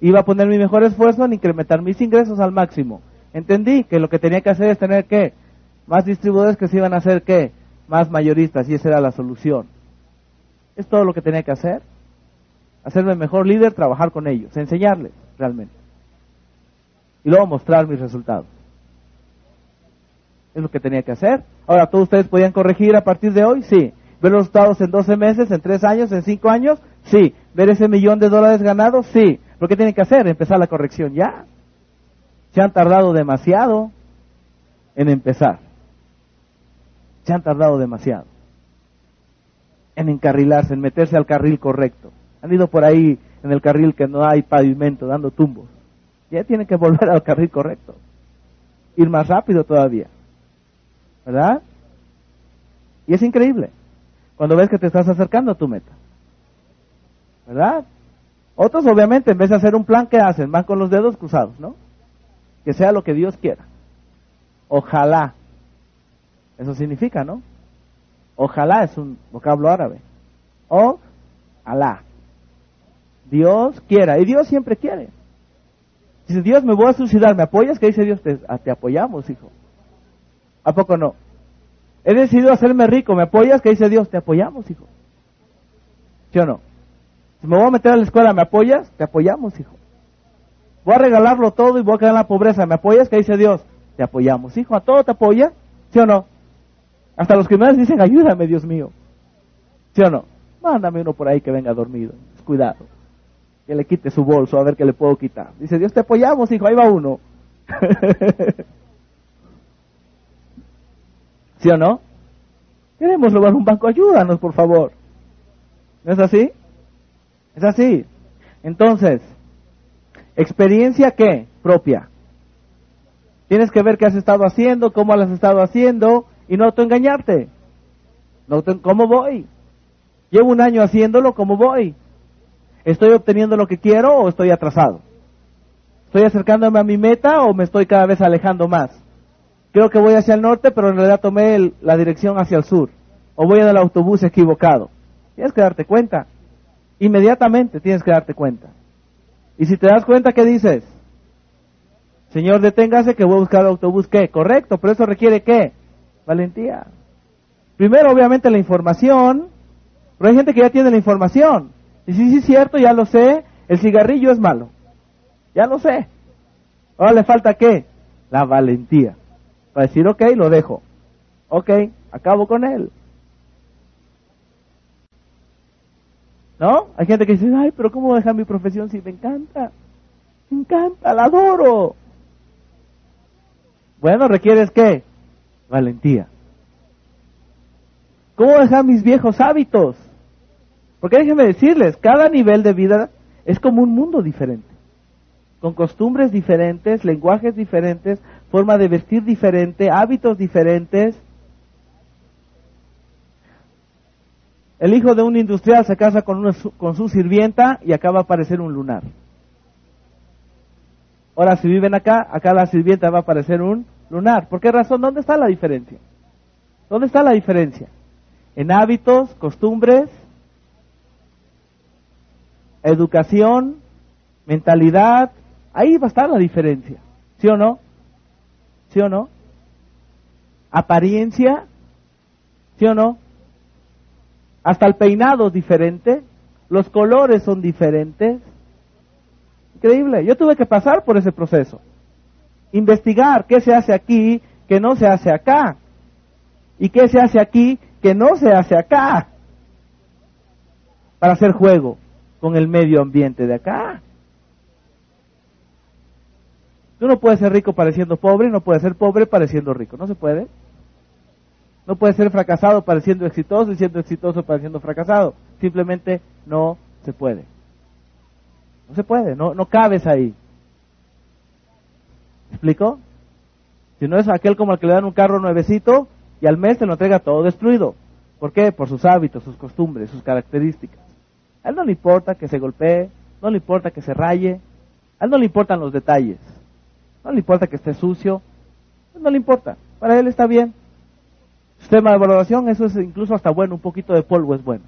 Iba a poner mi mejor esfuerzo en incrementar mis ingresos al máximo. Entendí que lo que tenía que hacer es tener que más distribuidores que se iban a hacer que más mayoristas y esa era la solución. Es todo lo que tenía que hacer. Hacerme mejor líder, trabajar con ellos, enseñarles realmente. Y luego mostrar mis resultados. Es lo que tenía que hacer. Ahora, ¿todos ustedes podían corregir a partir de hoy? Sí. ¿Ver los resultados en 12 meses, en 3 años, en 5 años? Sí. ¿Ver ese millón de dólares ganados? Sí. ¿Pero qué tienen que hacer? Empezar la corrección ya. Se han tardado demasiado en empezar. Se han tardado demasiado en encarrilarse, en meterse al carril correcto. Han ido por ahí en el carril que no hay pavimento, dando tumbos. Ya tienen que volver al carril correcto. Ir más rápido todavía. ¿Verdad? Y es increíble cuando ves que te estás acercando a tu meta. ¿Verdad? Otros obviamente en vez de hacer un plan, ¿qué hacen? Van con los dedos cruzados, ¿no? Que sea lo que Dios quiera. Ojalá. Eso significa, ¿no? Ojalá es un vocablo árabe. O Alá. Dios quiera. Y Dios siempre quiere. Dice, Dios, me voy a suicidar, ¿me apoyas? ¿Qué dice Dios? Te, te apoyamos, hijo. ¿A poco no? He decidido hacerme rico, ¿me apoyas? ¿Qué dice Dios? Te apoyamos, hijo. ¿Sí o no? Me voy a meter a la escuela, ¿me apoyas? Te apoyamos, hijo. Voy a regalarlo todo y voy a quedar en la pobreza. ¿Me apoyas? ¿Qué dice Dios? Te apoyamos, hijo. ¿A todo te apoya? ¿Sí o no? Hasta los criminales dicen, ayúdame, Dios mío. ¿Sí o no? Mándame uno por ahí que venga dormido. Cuidado. Que le quite su bolso, a ver qué le puedo quitar. Dice, Dios, te apoyamos, hijo. Ahí va uno. ¿Sí o no? Queremos lograr un banco. Ayúdanos, por favor. ¿No es así? Es así. Entonces, experiencia qué? Propia. Tienes que ver qué has estado haciendo, cómo has estado haciendo y no autoengañarte. No ¿Cómo voy? Llevo un año haciéndolo, ¿cómo voy? ¿Estoy obteniendo lo que quiero o estoy atrasado? ¿Estoy acercándome a mi meta o me estoy cada vez alejando más? Creo que voy hacia el norte, pero en realidad tomé la dirección hacia el sur. O voy en el autobús equivocado. Tienes que darte cuenta. Inmediatamente tienes que darte cuenta. Y si te das cuenta, ¿qué dices? Señor, deténgase que voy a buscar el autobús. ¿Qué? Correcto, pero eso requiere qué? Valentía. Primero, obviamente, la información. Pero hay gente que ya tiene la información. Y sí, sí, es cierto, ya lo sé. El cigarrillo es malo. Ya lo sé. Ahora le falta qué? La valentía. Para decir, ok, lo dejo. Ok, acabo con él. ¿No? Hay gente que dice, ay, pero ¿cómo dejar mi profesión si me encanta? Me encanta, la adoro. Bueno, requieres qué? Valentía. ¿Cómo dejar mis viejos hábitos? Porque déjenme decirles, cada nivel de vida es como un mundo diferente, con costumbres diferentes, lenguajes diferentes, forma de vestir diferente, hábitos diferentes, El hijo de un industrial se casa con, con su sirvienta y acaba a aparecer un lunar. Ahora, si viven acá, acá la sirvienta va a aparecer un lunar. ¿Por qué razón? ¿Dónde está la diferencia? ¿Dónde está la diferencia? En hábitos, costumbres, educación, mentalidad. Ahí va a estar la diferencia. ¿Sí o no? ¿Sí o no? Apariencia. ¿Sí o no? Hasta el peinado es diferente, los colores son diferentes. Increíble. Yo tuve que pasar por ese proceso. Investigar qué se hace aquí que no se hace acá. Y qué se hace aquí que no se hace acá. Para hacer juego con el medio ambiente de acá. Tú no puedes ser rico pareciendo pobre, no puedes ser pobre pareciendo rico. No se puede. No puede ser fracasado pareciendo exitoso y siendo exitoso pareciendo fracasado. Simplemente no se puede. No se puede, no, no cabes ahí. ¿Me explico? Si no es aquel como el que le dan un carro nuevecito y al mes se lo entrega todo destruido. ¿Por qué? Por sus hábitos, sus costumbres, sus características. A él no le importa que se golpee, no le importa que se raye, a él no le importan los detalles, no le importa que esté sucio, no le importa, para él está bien. Sistema de valoración, eso es incluso hasta bueno, un poquito de polvo es bueno.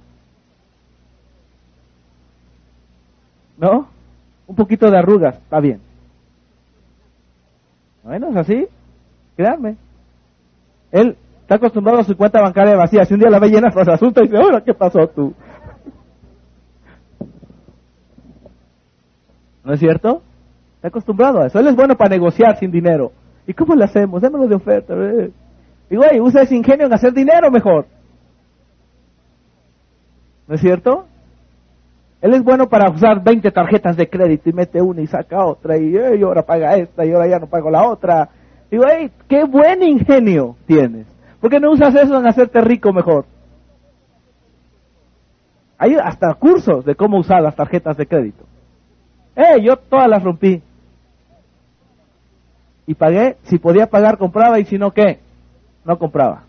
¿No? Un poquito de arrugas, está bien. Bueno, es así, créanme. Él está acostumbrado a su cuenta bancaria vacía. Si un día la ve llena, pues asusta y dice, ahora, ¿qué pasó tú? ¿No es cierto? Está acostumbrado a eso. Él es bueno para negociar sin dinero. ¿Y cómo le hacemos? Démoslo de oferta. Y güey, usa ese ingenio en hacer dinero mejor. ¿No es cierto? Él es bueno para usar 20 tarjetas de crédito y mete una y saca otra y, y ahora paga esta y ahora ya no pago la otra. Y güey, qué buen ingenio tienes. ¿Por qué no usas eso en hacerte rico mejor? Hay hasta cursos de cómo usar las tarjetas de crédito. Eh, yo todas las rompí. Y pagué, si podía pagar compraba y si no, ¿qué? No compraba.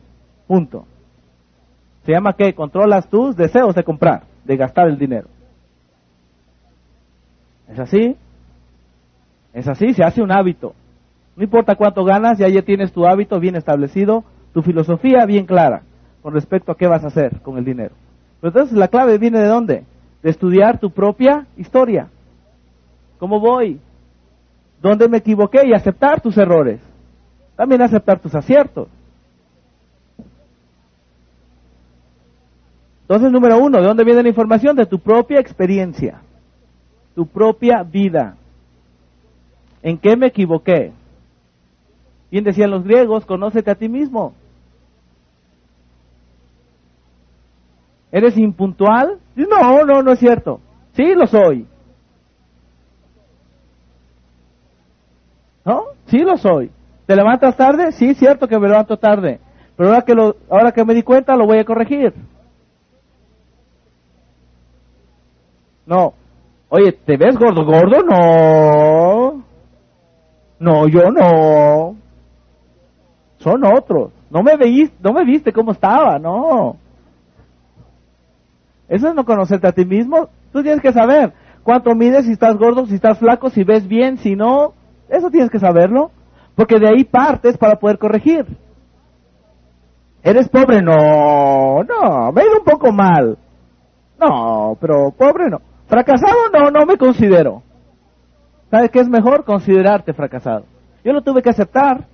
Punto. Se llama que controlas tus deseos de comprar, de gastar el dinero. ¿Es así? Es así, se hace un hábito. No importa cuánto ganas, ya ya tienes tu hábito bien establecido, tu filosofía bien clara con respecto a qué vas a hacer con el dinero. Pero entonces la clave viene de dónde? De estudiar tu propia historia. ¿Cómo voy? ¿Dónde me equivoqué? Y aceptar tus errores. También aceptar tus aciertos. Entonces, número uno, ¿de dónde viene la información? De tu propia experiencia, tu propia vida. ¿En qué me equivoqué? Bien decían los griegos, conócete a ti mismo. ¿Eres impuntual? No, no, no es cierto. Sí, lo soy. ¿No? Sí, lo soy. ¿Te levantas tarde? Sí, cierto que me levanto tarde. Pero ahora que, lo, ahora que me di cuenta, lo voy a corregir. No. Oye, ¿te ves gordo, gordo? No. No, yo no. Son otros. No me veiste, no me viste cómo estaba, no. Eso es no conocerte a ti mismo. Tú tienes que saber cuánto mides, si estás gordo, si estás flaco, si ves bien, si no. Eso tienes que saberlo. Porque de ahí partes para poder corregir. ¿Eres pobre? No, no, me he ido un poco mal. No, pero pobre no. ¿Fracasado? No, no me considero. ¿Sabes qué es mejor? Considerarte fracasado. Yo lo tuve que aceptar.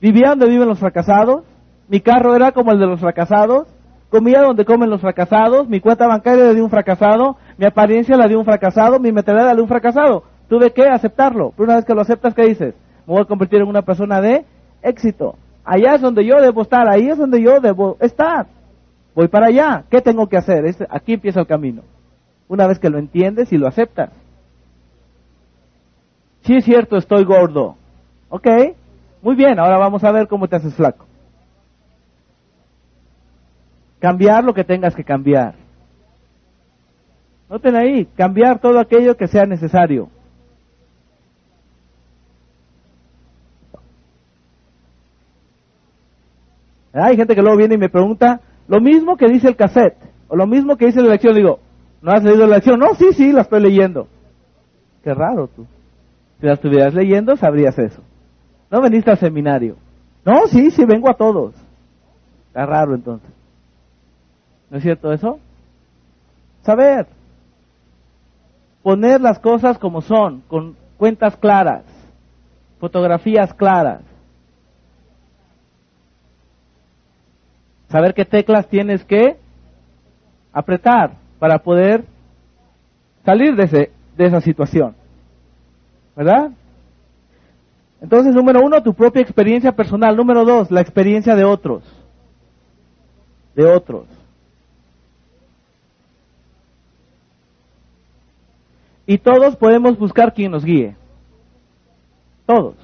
Vivía donde viven los fracasados. Mi carro era como el de los fracasados comía donde comen los fracasados, mi cuenta bancaria la de un fracasado, mi apariencia la de un fracasado, mi mentalidad la de un fracasado. Tuve que aceptarlo. Pero una vez que lo aceptas, ¿qué dices? Me voy a convertir en una persona de éxito. Allá es donde yo debo estar, ahí es donde yo debo estar. Voy para allá. ¿Qué tengo que hacer? aquí empieza el camino. Una vez que lo entiendes y lo aceptas. Sí es cierto, estoy gordo. Ok, muy bien, ahora vamos a ver cómo te haces flaco. Cambiar lo que tengas que cambiar. Noten ahí, cambiar todo aquello que sea necesario. Hay gente que luego viene y me pregunta lo mismo que dice el cassette, o lo mismo que dice la lección. Digo, ¿no has leído la lección? No, sí, sí, la estoy leyendo. Qué raro tú. Si la estuvieras leyendo, sabrías eso. No veniste al seminario. No, sí, sí, vengo a todos. Está raro entonces. ¿No es cierto eso? Saber. Poner las cosas como son, con cuentas claras, fotografías claras. Saber qué teclas tienes que apretar para poder salir de, ese, de esa situación. ¿Verdad? Entonces, número uno, tu propia experiencia personal. Número dos, la experiencia de otros. De otros. Y todos podemos buscar quien nos guíe. Todos.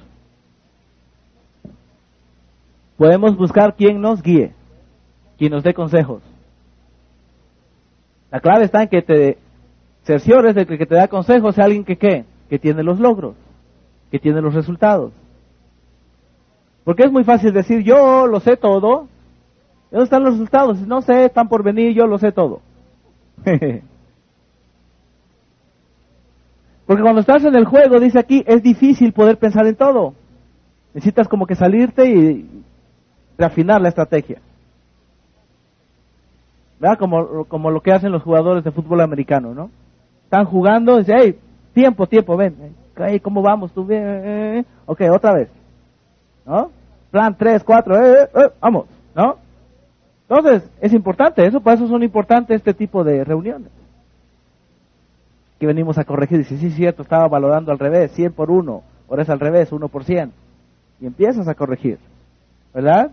Podemos buscar quien nos guíe, quien nos dé consejos. La clave está en que te cerciores de que el que te da consejos sea alguien que qué, que tiene los logros, que tiene los resultados. Porque es muy fácil decir, yo lo sé todo. ¿Dónde están los resultados? No sé, están por venir, yo lo sé todo. Porque cuando estás en el juego, dice aquí, es difícil poder pensar en todo. Necesitas como que salirte y reafinar la estrategia. ¿Verdad? Como, como lo que hacen los jugadores de fútbol americano, ¿no? Están jugando, dice, hey, tiempo, tiempo, ven. Hey, ¿Cómo vamos? ¿Tú bien? Ok, otra vez. ¿No? Plan 3, 4, eh, eh, vamos, ¿no? Entonces, es importante, eso, por eso son importantes este tipo de reuniones. Que venimos a corregir, dice, sí, es cierto, estaba valorando al revés, 100 por 1, ahora es al revés, 1 por 100. Y empiezas a corregir, ¿verdad?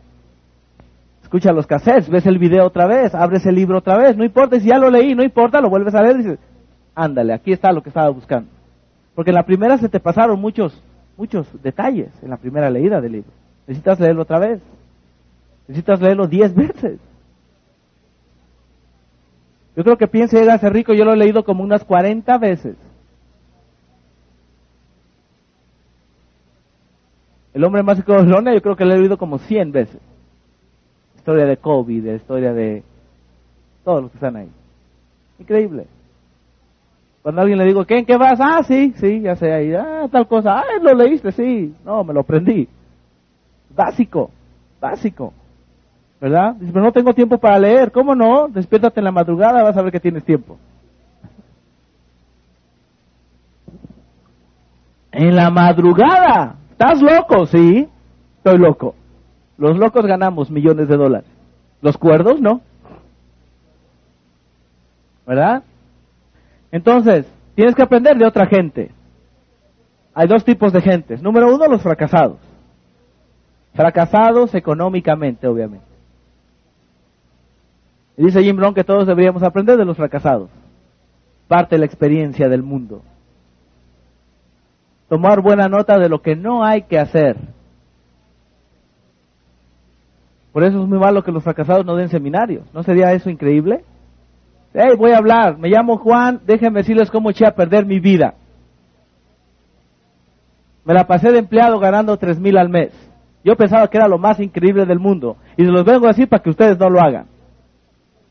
Escucha los cassettes, ves el video otra vez, abres el libro otra vez, no importa, si ya lo leí, no importa, lo vuelves a leer y dices, ándale, aquí está lo que estaba buscando. Porque en la primera se te pasaron muchos, muchos detalles en la primera leída del libro. Necesitas leerlo otra vez. Necesitas leerlo diez veces. Yo creo que piense a ser rico, yo lo he leído como unas 40 veces. El hombre más Babilonia yo creo que lo he leído como 100 veces. Historia de COVID, historia de todos los que están ahí. Increíble. Cuando alguien le digo, ¿qué, ¿en qué vas? Ah, sí, sí, ya sé ahí. Ah, tal cosa. Ah, lo leíste, sí. No, me lo aprendí. Básico, básico. ¿Verdad? Dice, pero no tengo tiempo para leer. ¿Cómo no? Despiértate en la madrugada, vas a ver que tienes tiempo. En la madrugada. ¿Estás loco? Sí, estoy loco. Los locos ganamos millones de dólares. Los cuerdos no. ¿Verdad? Entonces, tienes que aprender de otra gente. Hay dos tipos de gentes. Número uno, los fracasados. Fracasados económicamente, obviamente. Y dice Jim Brown que todos deberíamos aprender de los fracasados. Parte de la experiencia del mundo. Tomar buena nota de lo que no hay que hacer. Por eso es muy malo que los fracasados no den seminarios. ¿No sería eso increíble? Hey, voy a hablar, me llamo Juan, déjenme decirles cómo eché a perder mi vida. Me la pasé de empleado ganando tres mil al mes. Yo pensaba que era lo más increíble del mundo. Y se los vengo a decir para que ustedes no lo hagan.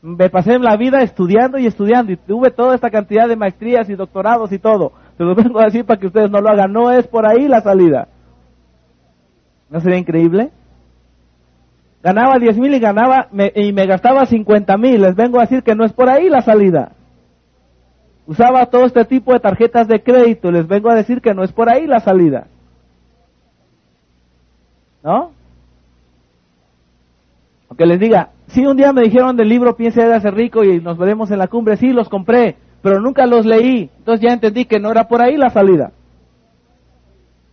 Me pasé la vida estudiando y estudiando y tuve toda esta cantidad de maestrías y doctorados y todo. Se los vengo a decir para que ustedes no lo hagan. No es por ahí la salida. ¿No sería increíble? Ganaba 10 mil y ganaba y me gastaba 50 mil. Les vengo a decir que no es por ahí la salida. Usaba todo este tipo de tarjetas de crédito. Les vengo a decir que no es por ahí la salida. ¿No? Aunque les diga, si un día me dijeron del libro Piense de hacer rico y nos veremos en la cumbre, sí los compré, pero nunca los leí. Entonces ya entendí que no era por ahí la salida.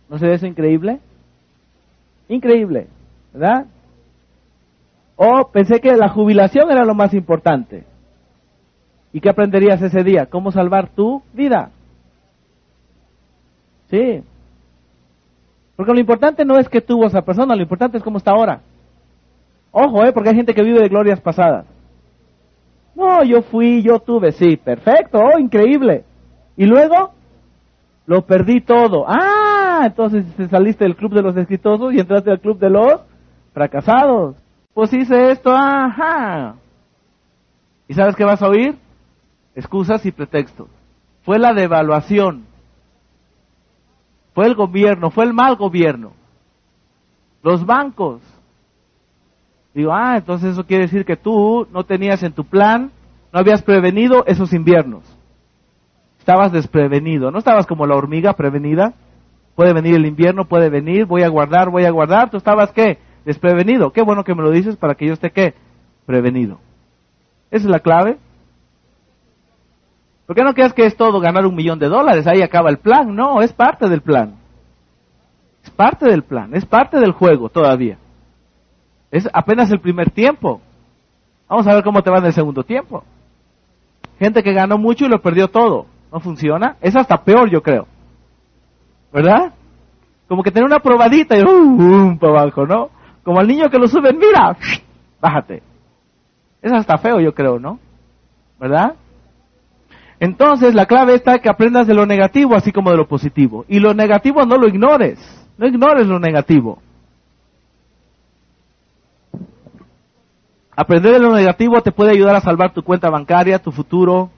¿No se eso increíble? Increíble, ¿verdad? O pensé que la jubilación era lo más importante. ¿Y qué aprenderías ese día? ¿Cómo salvar tu vida? Sí. Porque lo importante no es que tuvo esa persona, lo importante es cómo está ahora. Ojo, ¿eh? Porque hay gente que vive de glorias pasadas. No, yo fui, yo tuve, sí, perfecto, oh, increíble. Y luego, lo perdí todo. Ah, entonces saliste del club de los exitosos y entraste al club de los fracasados. Pues hice esto, ajá. ¿Y sabes qué vas a oír? Excusas y pretextos. Fue la devaluación. Fue el gobierno, fue el mal gobierno. Los bancos. Digo, ah, entonces eso quiere decir que tú no tenías en tu plan, no habías prevenido esos inviernos. Estabas desprevenido, no estabas como la hormiga prevenida. Puede venir el invierno, puede venir, voy a guardar, voy a guardar. ¿Tú estabas qué? Desprevenido. Qué bueno que me lo dices para que yo esté qué? Prevenido. Esa es la clave. ¿Por qué no creas que es todo ganar un millón de dólares? Ahí acaba el plan. No, es parte del plan. Es parte del plan, es parte del juego todavía. Es apenas el primer tiempo. Vamos a ver cómo te va en el segundo tiempo. Gente que ganó mucho y lo perdió todo. ¿No funciona? Es hasta peor, yo creo. ¿Verdad? Como que tener una probadita y uh, para abajo, ¿no? Como al niño que lo suben, mira, bájate. Es hasta feo, yo creo, ¿no? ¿Verdad? Entonces, la clave está que aprendas de lo negativo así como de lo positivo. Y lo negativo no lo ignores. No ignores lo negativo. Aprender de lo negativo te puede ayudar a salvar tu cuenta bancaria, tu futuro.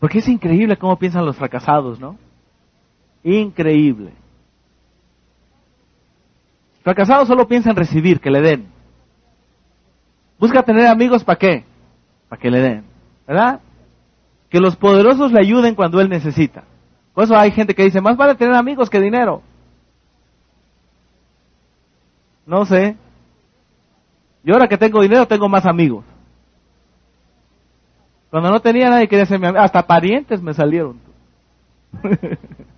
Porque es increíble cómo piensan los fracasados, ¿no? Increíble. Fracasados solo piensan recibir, que le den. Busca tener amigos para qué? Para que le den. ¿Verdad? Que los poderosos le ayuden cuando él necesita. Por eso hay gente que dice, más vale tener amigos que dinero. No sé. Yo ahora que tengo dinero tengo más amigos. Cuando no tenía nadie quería ser mi amigo. Hasta parientes me salieron.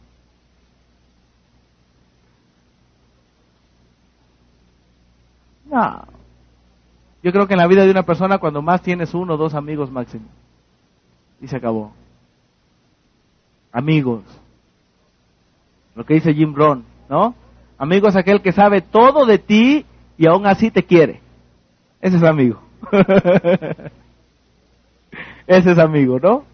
no. Yo creo que en la vida de una persona cuando más tienes uno o dos amigos máximo. Y se acabó. Amigos. Lo que dice Jim Brown, ¿no? Amigo es aquel que sabe todo de ti y aún así te quiere. Ese es amigo. Ese es amigo, ¿no?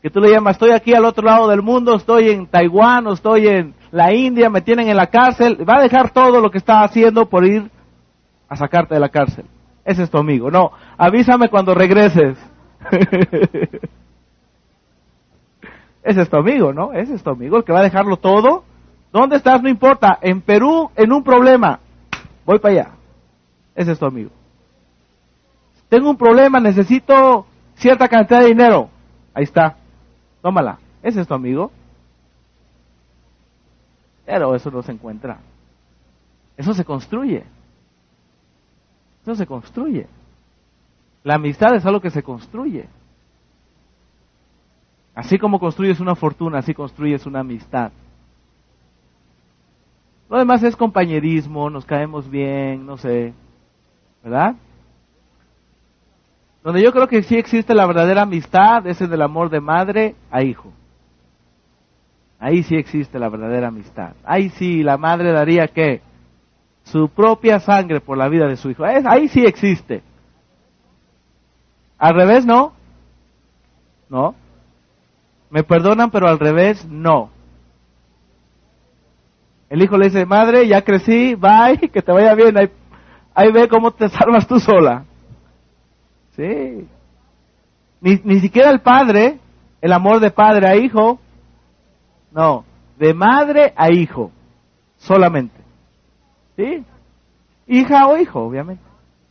Que tú le llamas, estoy aquí al otro lado del mundo, estoy en Taiwán o estoy en la India, me tienen en la cárcel, va a dejar todo lo que está haciendo por ir a sacarte de la cárcel. Ese es tu amigo. No, avísame cuando regreses. Ese es tu amigo, ¿no? Ese es tu amigo, el que va a dejarlo todo ¿Dónde estás? No importa. En Perú, en un problema. Voy para allá. Ese es tu amigo. Tengo un problema, necesito cierta cantidad de dinero. Ahí está. Tómala. Ese es tu amigo. Pero eso no se encuentra. Eso se construye. Eso se construye. La amistad es algo que se construye. Así como construyes una fortuna, así construyes una amistad. Lo demás es compañerismo, nos caemos bien, no sé, ¿verdad? Donde yo creo que sí existe la verdadera amistad es el amor de madre a hijo. Ahí sí existe la verdadera amistad. Ahí sí la madre daría que su propia sangre por la vida de su hijo. Ahí sí existe. Al revés, no. No. Me perdonan, pero al revés, no. El hijo le dice, madre, ya crecí, bye, que te vaya bien, ahí, ve cómo te salvas tú sola. Sí. Ni, ni siquiera el padre, el amor de padre a hijo, no, de madre a hijo, solamente. ¿Sí? Hija o hijo, obviamente.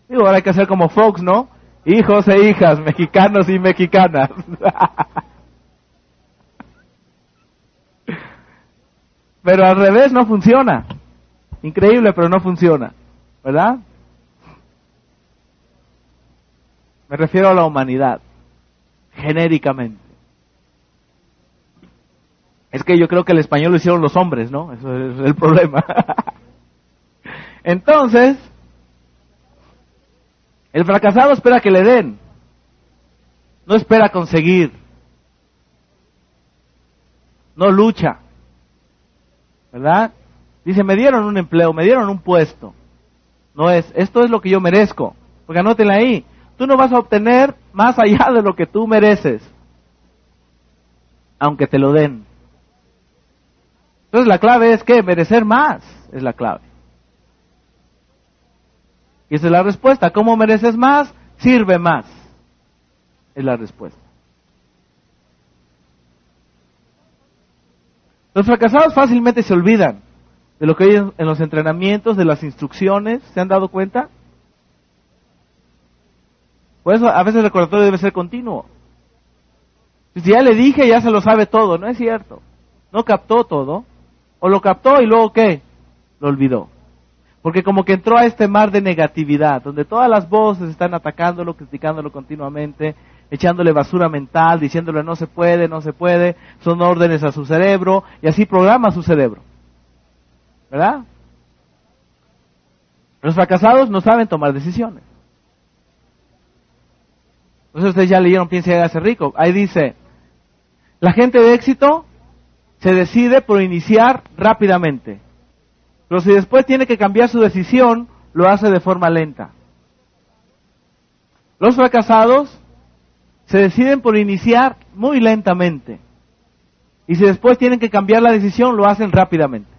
Digo, ahora hay que hacer como Fox, ¿no? Hijos e hijas, mexicanos y mexicanas. Pero al revés no funciona. Increíble, pero no funciona. ¿Verdad? Me refiero a la humanidad, genéricamente. Es que yo creo que el español lo hicieron los hombres, ¿no? Eso es el problema. Entonces, el fracasado espera que le den. No espera conseguir. No lucha. ¿verdad? Dice, me dieron un empleo, me dieron un puesto. No es, esto es lo que yo merezco. Porque anótenla ahí. Tú no vas a obtener más allá de lo que tú mereces. Aunque te lo den. Entonces la clave es que merecer más es la clave. Y esa es la respuesta. ¿Cómo mereces más? Sirve más. Es la respuesta. Los fracasados fácilmente se olvidan de lo que hay en los entrenamientos, de las instrucciones. ¿Se han dado cuenta? Por eso a veces el recordatorio debe ser continuo. Si ya le dije, ya se lo sabe todo. No es cierto. No captó todo. O lo captó y luego ¿qué? Lo olvidó. Porque como que entró a este mar de negatividad, donde todas las voces están atacándolo, criticándolo continuamente, echándole basura mental, diciéndole no se puede, no se puede, son órdenes a su cerebro, y así programa su cerebro. ¿Verdad? Los fracasados no saben tomar decisiones. Entonces ustedes ya leyeron Piensa y hágase rico. Ahí dice, la gente de éxito se decide por iniciar rápidamente. Pero si después tiene que cambiar su decisión, lo hace de forma lenta. Los fracasados se deciden por iniciar muy lentamente. Y si después tienen que cambiar la decisión, lo hacen rápidamente.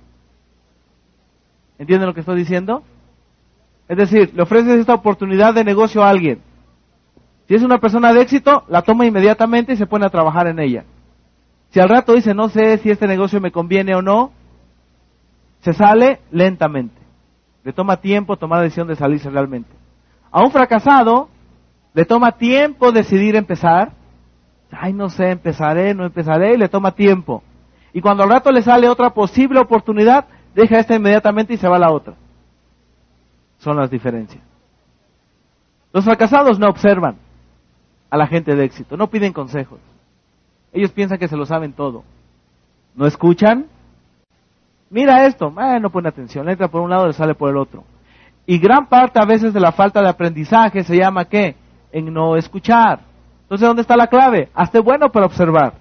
¿Entienden lo que estoy diciendo? Es decir, le ofreces esta oportunidad de negocio a alguien. Si es una persona de éxito, la toma inmediatamente y se pone a trabajar en ella. Si al rato dice, no sé si este negocio me conviene o no, se sale lentamente. Le toma tiempo tomar la decisión de salirse realmente. A un fracasado le toma tiempo decidir empezar. Ay, no sé, empezaré, no empezaré, y le toma tiempo. Y cuando al rato le sale otra posible oportunidad, deja esta inmediatamente y se va a la otra. Son las diferencias. Los fracasados no observan a la gente de éxito, no piden consejos. Ellos piensan que se lo saben todo. No escuchan. Mira esto, eh, no pone atención, entra por un lado le sale por el otro. Y gran parte a veces de la falta de aprendizaje se llama qué? En no escuchar. Entonces, ¿dónde está la clave? Hazte bueno para observar.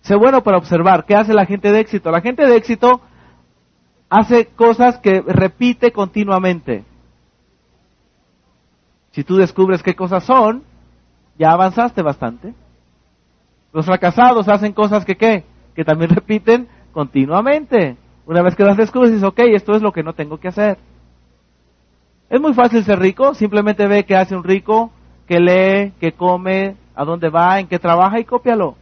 Sé bueno para observar. ¿Qué hace la gente de éxito? La gente de éxito hace cosas que repite continuamente. Si tú descubres qué cosas son, ya avanzaste bastante. Los fracasados hacen cosas que qué? Que también repiten continuamente. Una vez que las descubres, dices, ok, esto es lo que no tengo que hacer. Es muy fácil ser rico, simplemente ve qué hace un rico, que lee, que come, a dónde va, en qué trabaja y cópialo.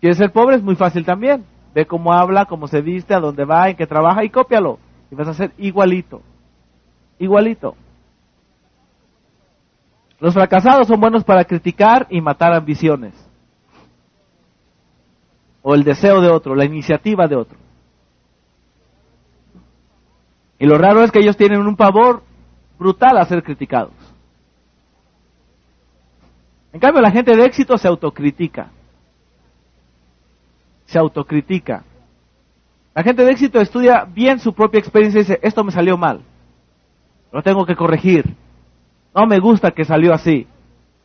¿Quieres ser pobre? Es muy fácil también. Ve cómo habla, cómo se viste, a dónde va, en qué trabaja y cópialo. Y vas a ser igualito. Igualito. Los fracasados son buenos para criticar y matar ambiciones. O el deseo de otro, la iniciativa de otro. Y lo raro es que ellos tienen un pavor brutal a ser criticados. En cambio, la gente de éxito se autocritica. Se autocritica. La gente de éxito estudia bien su propia experiencia y dice, esto me salió mal. Lo tengo que corregir no me gusta que salió así.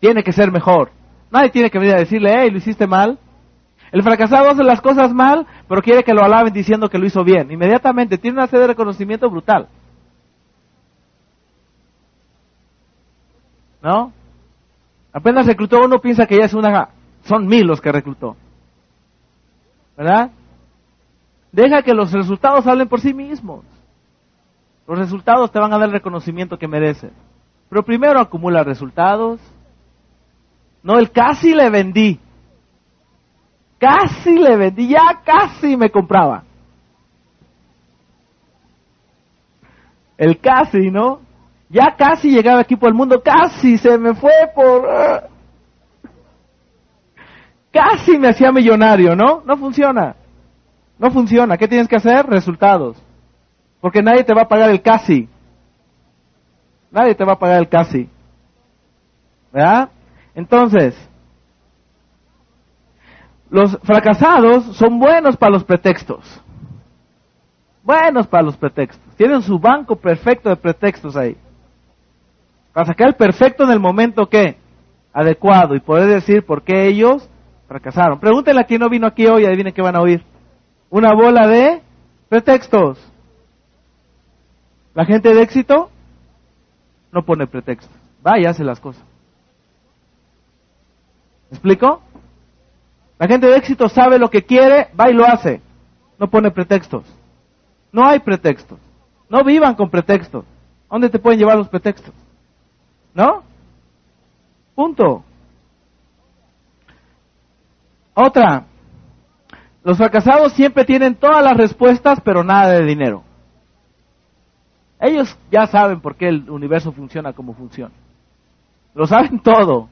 Tiene que ser mejor. Nadie tiene que venir a decirle, hey, lo hiciste mal. El fracasado hace las cosas mal, pero quiere que lo alaben diciendo que lo hizo bien. Inmediatamente tiene una sede de reconocimiento brutal. ¿No? Apenas reclutó uno, piensa que ya es una... Son mil los que reclutó. ¿Verdad? Deja que los resultados hablen por sí mismos. Los resultados te van a dar el reconocimiento que mereces. Pero primero acumula resultados. No, el casi le vendí. Casi le vendí, ya casi me compraba. El casi, ¿no? Ya casi llegaba aquí por el mundo, casi se me fue por... Uh, casi me hacía millonario, ¿no? No funciona. No funciona. ¿Qué tienes que hacer? Resultados. Porque nadie te va a pagar el casi. Nadie te va a pagar el casi. ¿Verdad? Entonces, los fracasados son buenos para los pretextos. Buenos para los pretextos. Tienen su banco perfecto de pretextos ahí. Para sacar el perfecto en el momento que adecuado y poder decir por qué ellos fracasaron. Pregúntenle a quien no vino aquí hoy, adivinen qué van a oír. Una bola de pretextos. La gente de éxito no pone pretextos. Va y hace las cosas. ¿Me explico? La gente de éxito sabe lo que quiere, va y lo hace. No pone pretextos. No hay pretextos. No vivan con pretextos. ¿Dónde te pueden llevar los pretextos? ¿No? Punto. Otra. Los fracasados siempre tienen todas las respuestas, pero nada de dinero. Ellos ya saben por qué el universo funciona como funciona. Lo saben todo,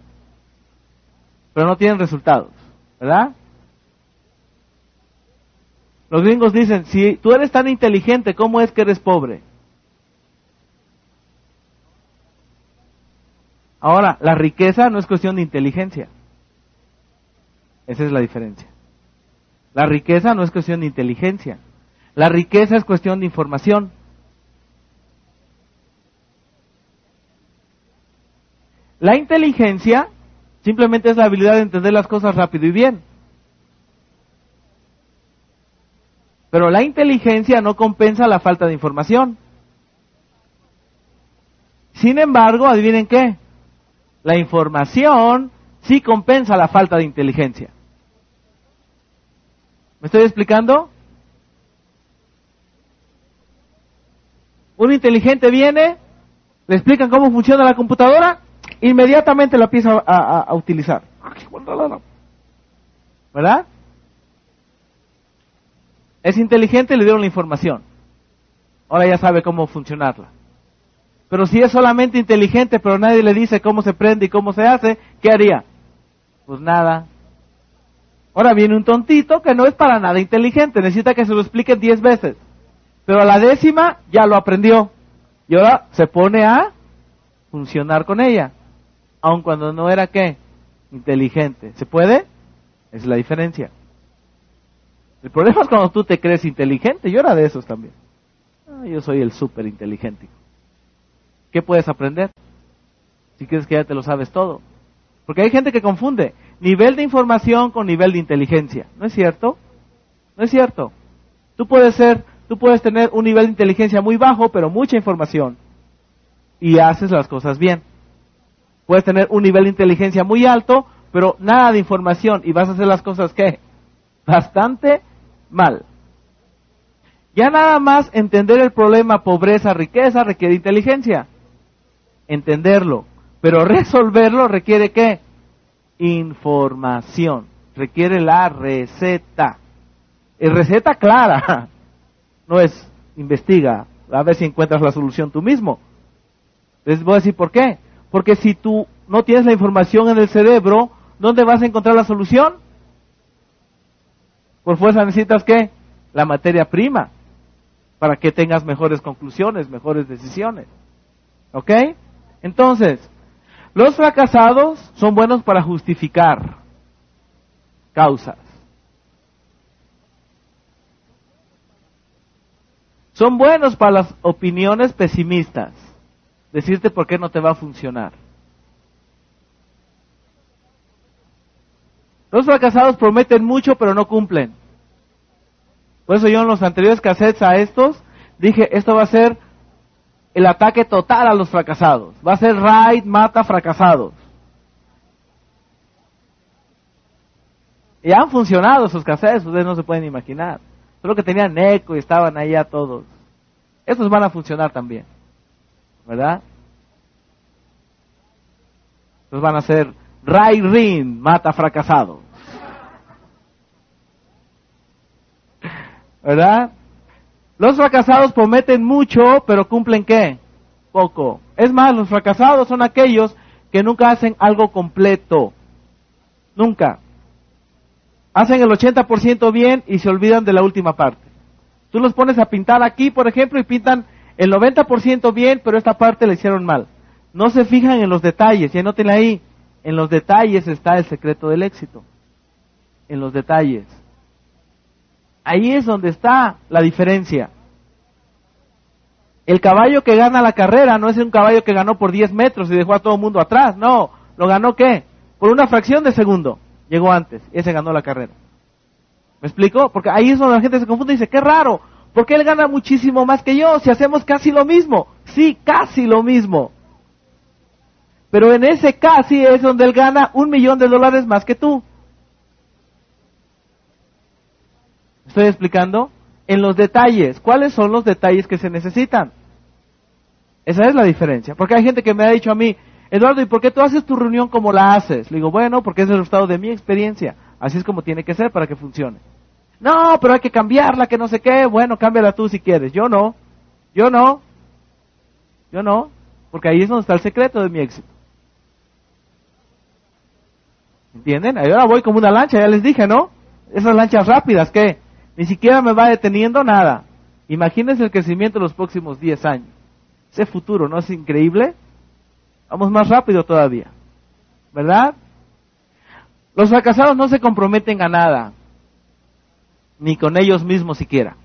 pero no tienen resultados, ¿verdad? Los gringos dicen, si tú eres tan inteligente, ¿cómo es que eres pobre? Ahora, la riqueza no es cuestión de inteligencia. Esa es la diferencia. La riqueza no es cuestión de inteligencia. La riqueza es cuestión de información. La inteligencia simplemente es la habilidad de entender las cosas rápido y bien. Pero la inteligencia no compensa la falta de información. Sin embargo, adivinen qué, la información sí compensa la falta de inteligencia. ¿Me estoy explicando? Un inteligente viene, le explican cómo funciona la computadora, inmediatamente la empieza a, utilizar. ¿Verdad? Es inteligente le dieron la información. Ahora ya sabe cómo funcionarla. Pero si es solamente inteligente, pero nadie le dice cómo se prende y cómo se hace, ¿qué haría? Pues nada. Ahora viene un tontito que no es para nada inteligente, necesita que se lo expliquen diez veces. Pero a la décima ya lo aprendió. Y ahora se pone a funcionar con ella. Aun cuando no era qué? Inteligente. ¿Se puede? Es la diferencia. El problema es cuando tú te crees inteligente. Yo era de esos también. Ah, yo soy el súper inteligente. ¿Qué puedes aprender? Si crees que ya te lo sabes todo. Porque hay gente que confunde nivel de información con nivel de inteligencia. ¿No es cierto? No es cierto. Tú puedes ser, tú puedes tener un nivel de inteligencia muy bajo, pero mucha información. Y haces las cosas bien. Puedes tener un nivel de inteligencia muy alto, pero nada de información y vas a hacer las cosas que bastante mal. Ya nada más entender el problema pobreza-riqueza requiere inteligencia entenderlo, pero resolverlo requiere qué? Información, requiere la receta. Es receta clara, no es investiga, a ver si encuentras la solución tú mismo. Les voy a decir por qué. Porque si tú no tienes la información en el cerebro, ¿dónde vas a encontrar la solución? Por fuerza necesitas qué? La materia prima, para que tengas mejores conclusiones, mejores decisiones. ¿Ok? Entonces, los fracasados son buenos para justificar causas. Son buenos para las opiniones pesimistas. Decirte por qué no te va a funcionar. Los fracasados prometen mucho pero no cumplen. Por eso yo en los anteriores cassettes a estos dije, esto va a ser el ataque total a los fracasados. Va a ser raid, mata fracasados. Y han funcionado esos cassettes, ustedes no se pueden imaginar. Solo que tenían eco y estaban ahí a todos. Esos van a funcionar también. ¿Verdad? Entonces van a ser Ray Rin, mata fracasados. ¿Verdad? Los fracasados prometen mucho, pero cumplen qué? Poco. Es más, los fracasados son aquellos que nunca hacen algo completo. Nunca. Hacen el 80% bien y se olvidan de la última parte. Tú los pones a pintar aquí, por ejemplo, y pintan el 90% bien, pero esta parte la hicieron mal. No se fijan en los detalles, ya noten ahí. En los detalles está el secreto del éxito. En los detalles. Ahí es donde está la diferencia. El caballo que gana la carrera no es un caballo que ganó por 10 metros y dejó a todo el mundo atrás, no. ¿Lo ganó qué? Por una fracción de segundo. Llegó antes y ese ganó la carrera. ¿Me explico? Porque ahí es donde la gente se confunde y dice, qué raro, porque él gana muchísimo más que yo si hacemos casi lo mismo? Sí, casi lo mismo. Pero en ese casi es donde él gana un millón de dólares más que tú. ¿Estoy explicando? En los detalles. ¿Cuáles son los detalles que se necesitan? Esa es la diferencia. Porque hay gente que me ha dicho a mí, Eduardo, ¿y por qué tú haces tu reunión como la haces? Le digo, bueno, porque es el resultado de mi experiencia. Así es como tiene que ser para que funcione. No, pero hay que cambiarla, que no sé qué. Bueno, cámbiala tú si quieres. Yo no. Yo no. Yo no. Porque ahí es donde está el secreto de mi éxito. ¿Entienden? Ahora voy como una lancha, ya les dije, ¿no? Esas lanchas rápidas que ni siquiera me va deteniendo nada. Imagínense el crecimiento de los próximos 10 años. Ese futuro, ¿no es increíble? Vamos más rápido todavía. ¿Verdad? Los fracasados no se comprometen a nada, ni con ellos mismos siquiera.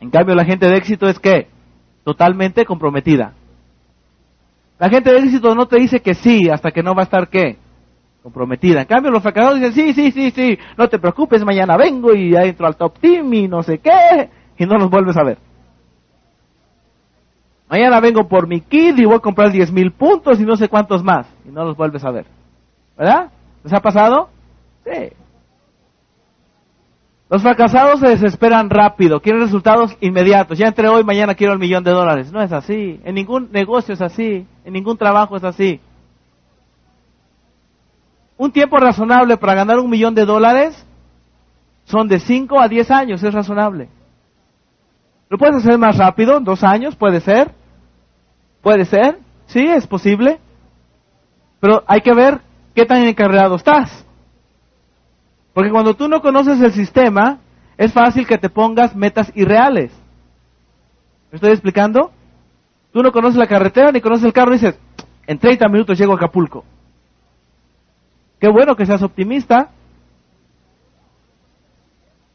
En cambio, la gente de éxito es que totalmente comprometida. La gente de éxito no te dice que sí hasta que no va a estar qué? comprometida. En cambio, los fracasados dicen, sí, sí, sí, sí, no te preocupes, mañana vengo y ya entro al top team y no sé qué. y no los vuelves a ver. Mañana vengo por mi kit y voy a comprar 10 mil puntos y no sé cuántos más. Y no los vuelves a ver. ¿Verdad? ¿Les ha pasado? Sí. Los fracasados se desesperan rápido, quieren resultados inmediatos. Ya entre hoy, mañana quiero el millón de dólares. No es así. En ningún negocio es así. En ningún trabajo es así. Un tiempo razonable para ganar un millón de dólares son de 5 a 10 años, es razonable. ¿Lo puedes hacer más rápido? ¿Dos años? ¿Puede ser? ¿Puede ser? Sí, es posible. Pero hay que ver qué tan encarregado estás. Porque cuando tú no conoces el sistema, es fácil que te pongas metas irreales. ¿Me estoy explicando? Tú no conoces la carretera ni conoces el carro y dices, en 30 minutos llego a Acapulco. Qué bueno que seas optimista.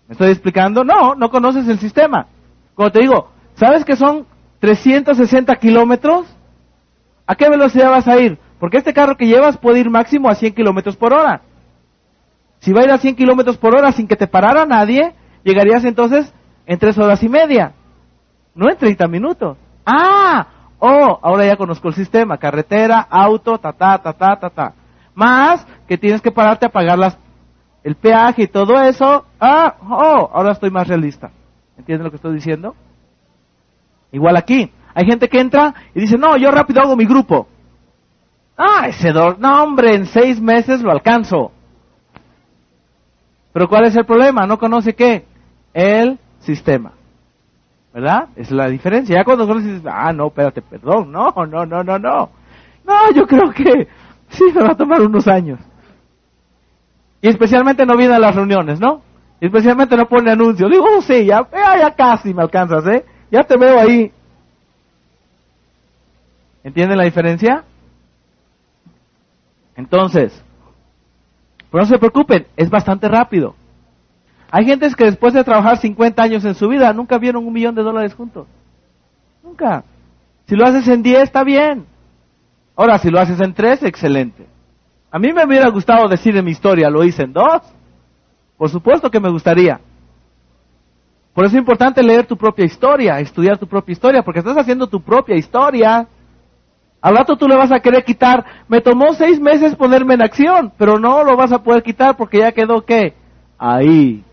¿Me estoy explicando? No, no conoces el sistema. Como te digo, ¿sabes que son 360 kilómetros? ¿A qué velocidad vas a ir? Porque este carro que llevas puede ir máximo a 100 kilómetros por hora. Si va a ir a 100 kilómetros por hora sin que te parara nadie, llegarías entonces en 3 horas y media. No en 30 minutos. Ah, oh, ahora ya conozco el sistema. Carretera, auto, ta, ta, ta, ta, ta, ta. Más que tienes que pararte a pagar las, el peaje y todo eso. Ah, oh, ahora estoy más realista. ¿Entienden lo que estoy diciendo? Igual aquí. Hay gente que entra y dice, no, yo rápido hago mi grupo. Ah, ese dor, no hombre, en seis meses lo alcanzo. Pero ¿cuál es el problema? No conoce qué? El sistema. ¿Verdad? Es la diferencia. Ya cuando conoces, ah, no, espérate, perdón, no, no, no, no, no. No, yo creo que sí me va a tomar unos años. Y especialmente no viene a las reuniones, ¿no? especialmente no pone anuncios. Digo, oh, sí, ya, ya casi me alcanzas, ¿eh? Ya te veo ahí. ¿Entienden la diferencia? Entonces, pero no se preocupen, es bastante rápido. Hay gentes que después de trabajar 50 años en su vida nunca vieron un millón de dólares juntos. Nunca. Si lo haces en 10 está bien. Ahora, si lo haces en 3, excelente. A mí me hubiera gustado decir en mi historia, lo hice en 2. Por supuesto que me gustaría. Por eso es importante leer tu propia historia, estudiar tu propia historia, porque estás haciendo tu propia historia. Al rato tú le vas a querer quitar, me tomó seis meses ponerme en acción, pero no lo vas a poder quitar porque ya quedó qué? Ahí.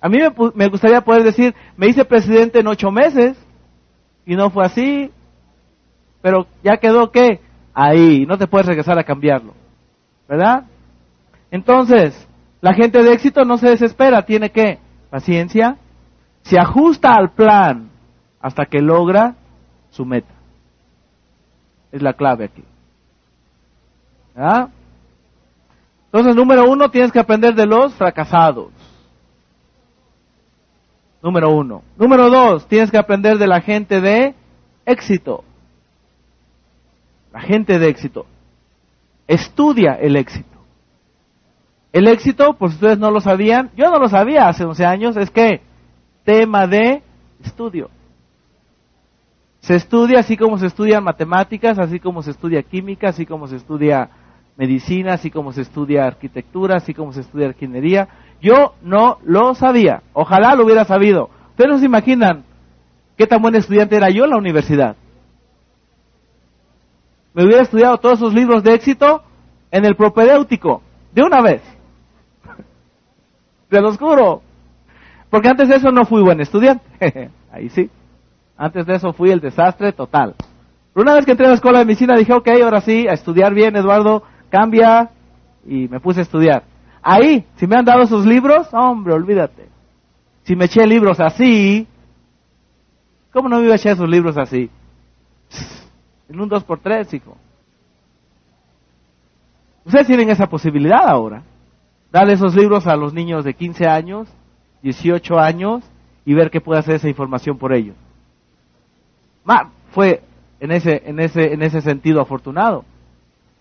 A mí me, me gustaría poder decir, me hice presidente en ocho meses y no fue así, pero ya quedó qué? Ahí, no te puedes regresar a cambiarlo. ¿Verdad? Entonces, la gente de éxito no se desespera, tiene que paciencia, se ajusta al plan hasta que logra su meta. Es la clave aquí. ¿Ah? Entonces, número uno, tienes que aprender de los fracasados. Número uno. Número dos, tienes que aprender de la gente de éxito. La gente de éxito. Estudia el éxito. El éxito, pues ustedes no lo sabían, yo no lo sabía hace 11 años, es que tema de estudio. Se estudia así como se estudia matemáticas, así como se estudia química, así como se estudia medicina, así como se estudia arquitectura, así como se estudia ingeniería. Yo no lo sabía, ojalá lo hubiera sabido. Ustedes no se imaginan qué tan buen estudiante era yo en la universidad. Me hubiera estudiado todos esos libros de éxito en el propedéutico, de una vez. Te lo juro. Porque antes de eso no fui buen estudiante. Ahí sí. Antes de eso fui el desastre total. Pero una vez que entré a la escuela de medicina dije, ok, ahora sí, a estudiar bien, Eduardo, cambia. Y me puse a estudiar. Ahí, si me han dado esos libros, hombre, olvídate. Si me eché libros así, ¿cómo no me iba a echar esos libros así? En un 2x3, hijo. Ustedes tienen esa posibilidad ahora. Dale esos libros a los niños de 15 años, 18 años y ver qué puede hacer esa información por ellos. Fue en ese, en, ese, en ese sentido afortunado.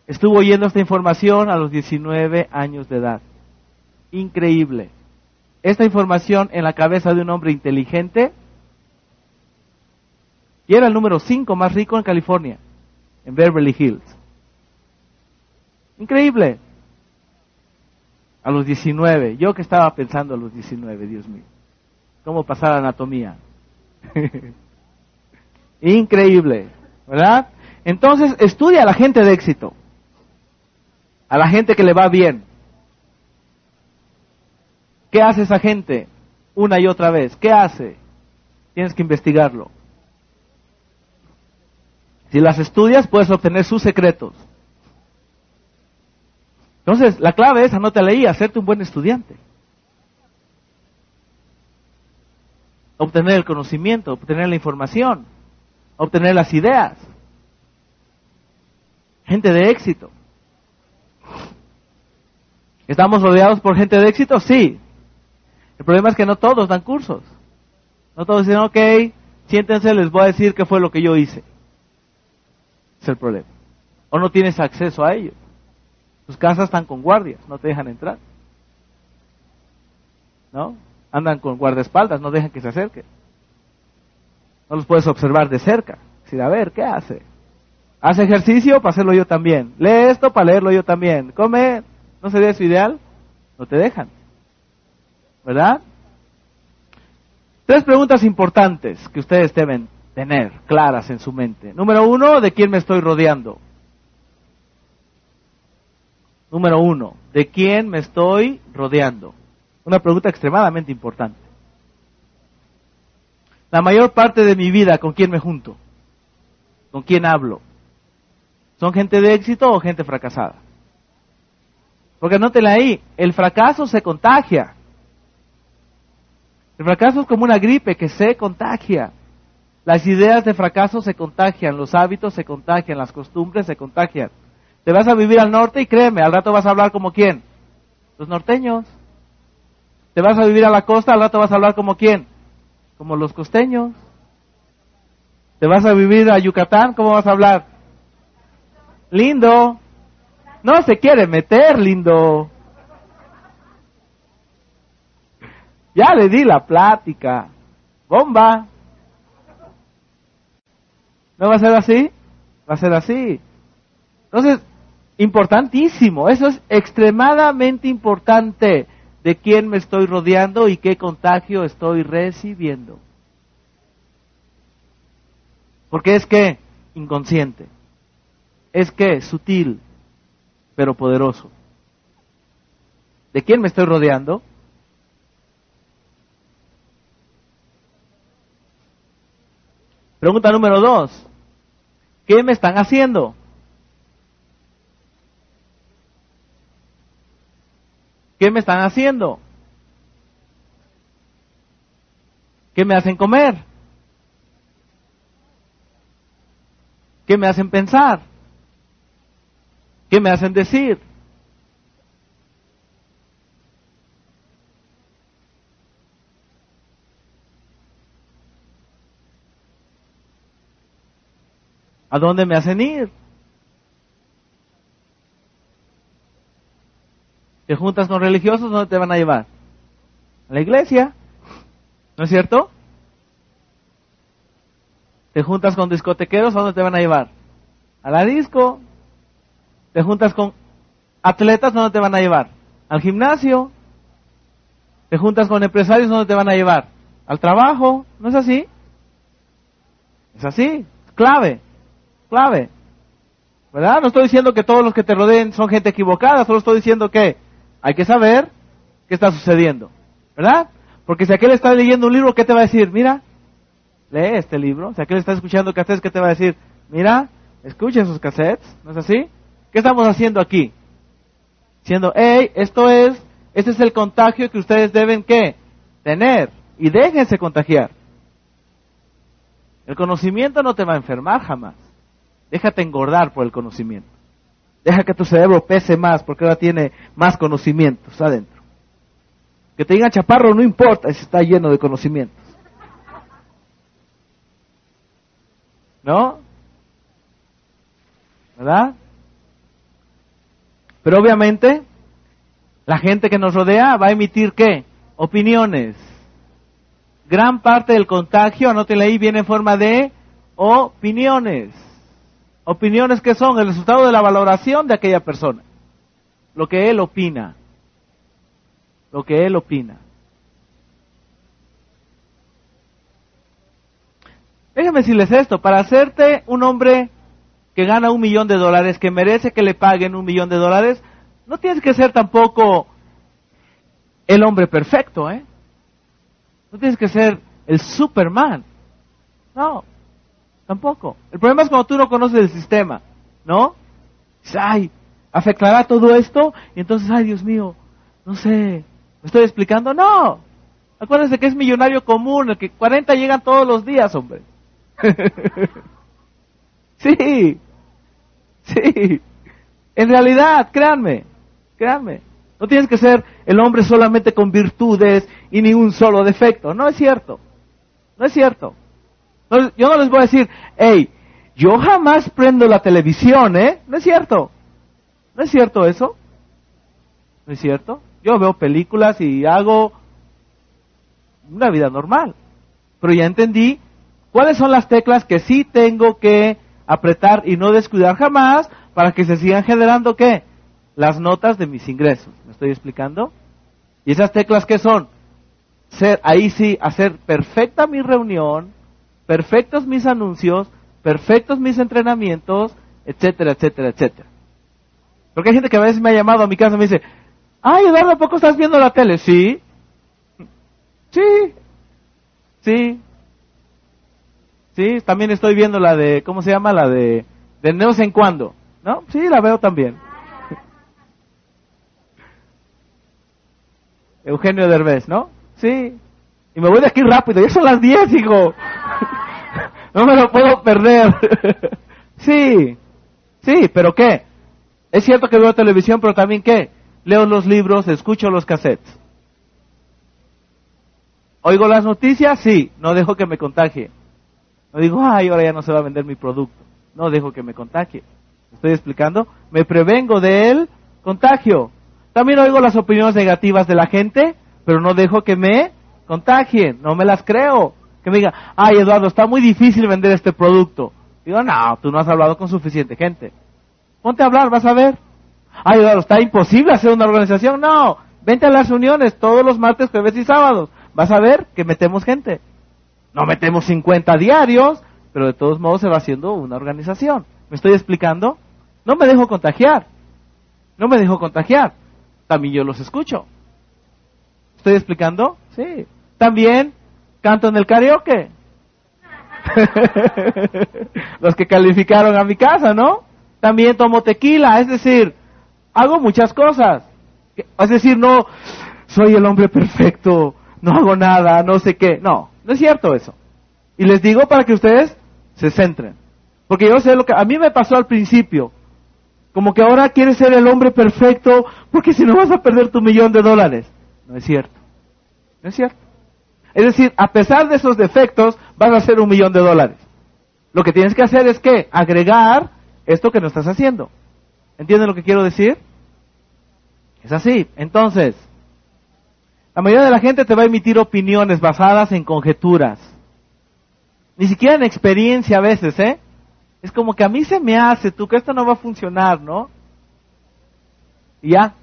Estuvo oyendo esta información a los 19 años de edad. Increíble. Esta información en la cabeza de un hombre inteligente y era el número 5 más rico en California, en Beverly Hills. Increíble a los 19. Yo que estaba pensando a los 19, Dios mío. cómo pasar anatomía. Increíble, ¿verdad? Entonces, estudia a la gente de éxito, a la gente que le va bien. ¿Qué hace esa gente una y otra vez? ¿Qué hace? Tienes que investigarlo. Si las estudias, puedes obtener sus secretos. Entonces, la clave es, anótala ahí, hacerte un buen estudiante. Obtener el conocimiento, obtener la información, obtener las ideas. Gente de éxito. ¿Estamos rodeados por gente de éxito? Sí. El problema es que no todos dan cursos. No todos dicen, ok, siéntense, les voy a decir qué fue lo que yo hice. Es el problema. O no tienes acceso a ellos. Tus casas están con guardias, no te dejan entrar. ¿No? Andan con guardaespaldas, no dejan que se acerquen. No los puedes observar de cerca. Decir, a ver, ¿qué hace? ¿Hace ejercicio? Para hacerlo yo también. ¿Lee esto? Para leerlo yo también. ¿Come? ¿No sería eso ideal? No te dejan. ¿Verdad? Tres preguntas importantes que ustedes deben tener claras en su mente. Número uno, ¿de quién me estoy rodeando? Número uno, ¿de quién me estoy rodeando? Una pregunta extremadamente importante. La mayor parte de mi vida, ¿con quién me junto? ¿Con quién hablo? ¿Son gente de éxito o gente fracasada? Porque nótela ahí, el fracaso se contagia. El fracaso es como una gripe que se contagia. Las ideas de fracaso se contagian, los hábitos se contagian, las costumbres se contagian. Te vas a vivir al norte y créeme, al rato vas a hablar como quién? Los norteños. Te vas a vivir a la costa, al rato vas a hablar como quién? Como los costeños. Te vas a vivir a Yucatán, ¿cómo vas a hablar? Lindo. No se quiere meter, lindo. Ya le di la plática. Bomba. ¿No va a ser así? Va a ser así. Entonces, Importantísimo, eso es extremadamente importante de quién me estoy rodeando y qué contagio estoy recibiendo. Porque es que inconsciente, es que sutil, pero poderoso. ¿De quién me estoy rodeando? Pregunta número dos. ¿Qué me están haciendo? ¿Qué me están haciendo? ¿Qué me hacen comer? ¿Qué me hacen pensar? ¿Qué me hacen decir? ¿A dónde me hacen ir? Te juntas con religiosos, ¿dónde te van a llevar? A la iglesia, ¿no es cierto? Te juntas con discotequeros, ¿a dónde te van a llevar? A la disco. Te juntas con atletas, ¿dónde te van a llevar? Al gimnasio. Te juntas con empresarios, ¿dónde te van a llevar? Al trabajo, ¿no es así? Es así, clave, clave. ¿Verdad? No estoy diciendo que todos los que te rodeen son gente equivocada, solo estoy diciendo que hay que saber qué está sucediendo, ¿verdad? Porque si aquel está leyendo un libro, ¿qué te va a decir? Mira, lee este libro. Si aquel está escuchando cassettes, ¿qué te va a decir? Mira, escucha esos cassettes, ¿no es así? ¿Qué estamos haciendo aquí? Diciendo, hey, esto es, este es el contagio que ustedes deben, ¿qué? Tener. Y déjense contagiar. El conocimiento no te va a enfermar jamás. Déjate engordar por el conocimiento. Deja que tu cerebro pese más porque ahora tiene más conocimientos adentro. Que te digan chaparro no importa si está lleno de conocimientos. ¿No? ¿Verdad? Pero obviamente la gente que nos rodea va a emitir qué? Opiniones. Gran parte del contagio, anótela ahí, viene en forma de opiniones. Opiniones que son el resultado de la valoración de aquella persona. Lo que él opina. Lo que él opina. Déjame decirles esto, para hacerte un hombre que gana un millón de dólares, que merece que le paguen un millón de dólares, no tienes que ser tampoco el hombre perfecto, ¿eh? No tienes que ser el Superman. No, tampoco. El problema es cuando tú no conoces el sistema, ¿no? Dices, ay, afectará todo esto y entonces, ay, Dios mío, no sé, ¿me estoy explicando? No. Acuérdense que es millonario común, el que 40 llegan todos los días, hombre. sí, sí. En realidad, créanme, créanme. No tienes que ser el hombre solamente con virtudes y ni un solo defecto. No es cierto. No es cierto. Yo no les voy a decir, hey, yo jamás prendo la televisión, ¿eh? No es cierto. No es cierto eso. No es cierto. Yo veo películas y hago una vida normal. Pero ya entendí cuáles son las teclas que sí tengo que apretar y no descuidar jamás para que se sigan generando qué? Las notas de mis ingresos. ¿Me estoy explicando? ¿Y esas teclas qué son? Ser, ahí sí, hacer perfecta mi reunión, perfectos mis anuncios, perfectos mis entrenamientos, etcétera, etcétera, etcétera. Porque hay gente que a veces me ha llamado a mi casa y me dice, ay Eduardo, ¿a poco estás viendo la tele? Sí. Sí. Sí. Sí, también estoy viendo la de, ¿cómo se llama? La de, de no sé en cuándo. ¿No? Sí, la veo también. Eugenio Derbez, ¿no? Sí. Y me voy de aquí rápido, ya son las 10, hijo. No me lo puedo perder. sí. Sí, pero ¿qué? Es cierto que veo televisión, pero también ¿qué? Leo los libros, escucho los cassettes. ¿Oigo las noticias? Sí, no dejo que me contagie. No digo, ay, ahora ya no se va a vender mi producto. No dejo que me contagie. ¿Estoy explicando? Me prevengo del contagio. También oigo las opiniones negativas de la gente, pero no dejo que me contagien. No me las creo. Que me digan, ay, Eduardo, está muy difícil vender este producto. Digo, no, tú no has hablado con suficiente gente. Ponte a hablar, vas a ver. Ay, Eduardo, está imposible hacer una organización. No, vente a las reuniones todos los martes, jueves y sábados. Vas a ver que metemos gente. No metemos 50 diarios, pero de todos modos se va haciendo una organización. ¿Me estoy explicando? No me dejo contagiar. No me dejo contagiar. También yo los escucho. ¿Estoy explicando? Sí. También canto en el karaoke. los que calificaron a mi casa, ¿no? También tomo tequila, es decir, hago muchas cosas. Es decir, no soy el hombre perfecto, no hago nada, no sé qué. No, no es cierto eso. Y les digo para que ustedes se centren. Porque yo sé lo que a mí me pasó al principio. Como que ahora quieres ser el hombre perfecto porque si no vas a perder tu millón de dólares. No es cierto. No es cierto. Es decir, a pesar de esos defectos, vas a hacer un millón de dólares. Lo que tienes que hacer es que agregar esto que no estás haciendo. ¿Entienden lo que quiero decir? Es así. Entonces, la mayoría de la gente te va a emitir opiniones basadas en conjeturas. Ni siquiera en experiencia a veces, ¿eh? Es como que a mí se me hace, tú, que esto no va a funcionar, ¿no? Y ya.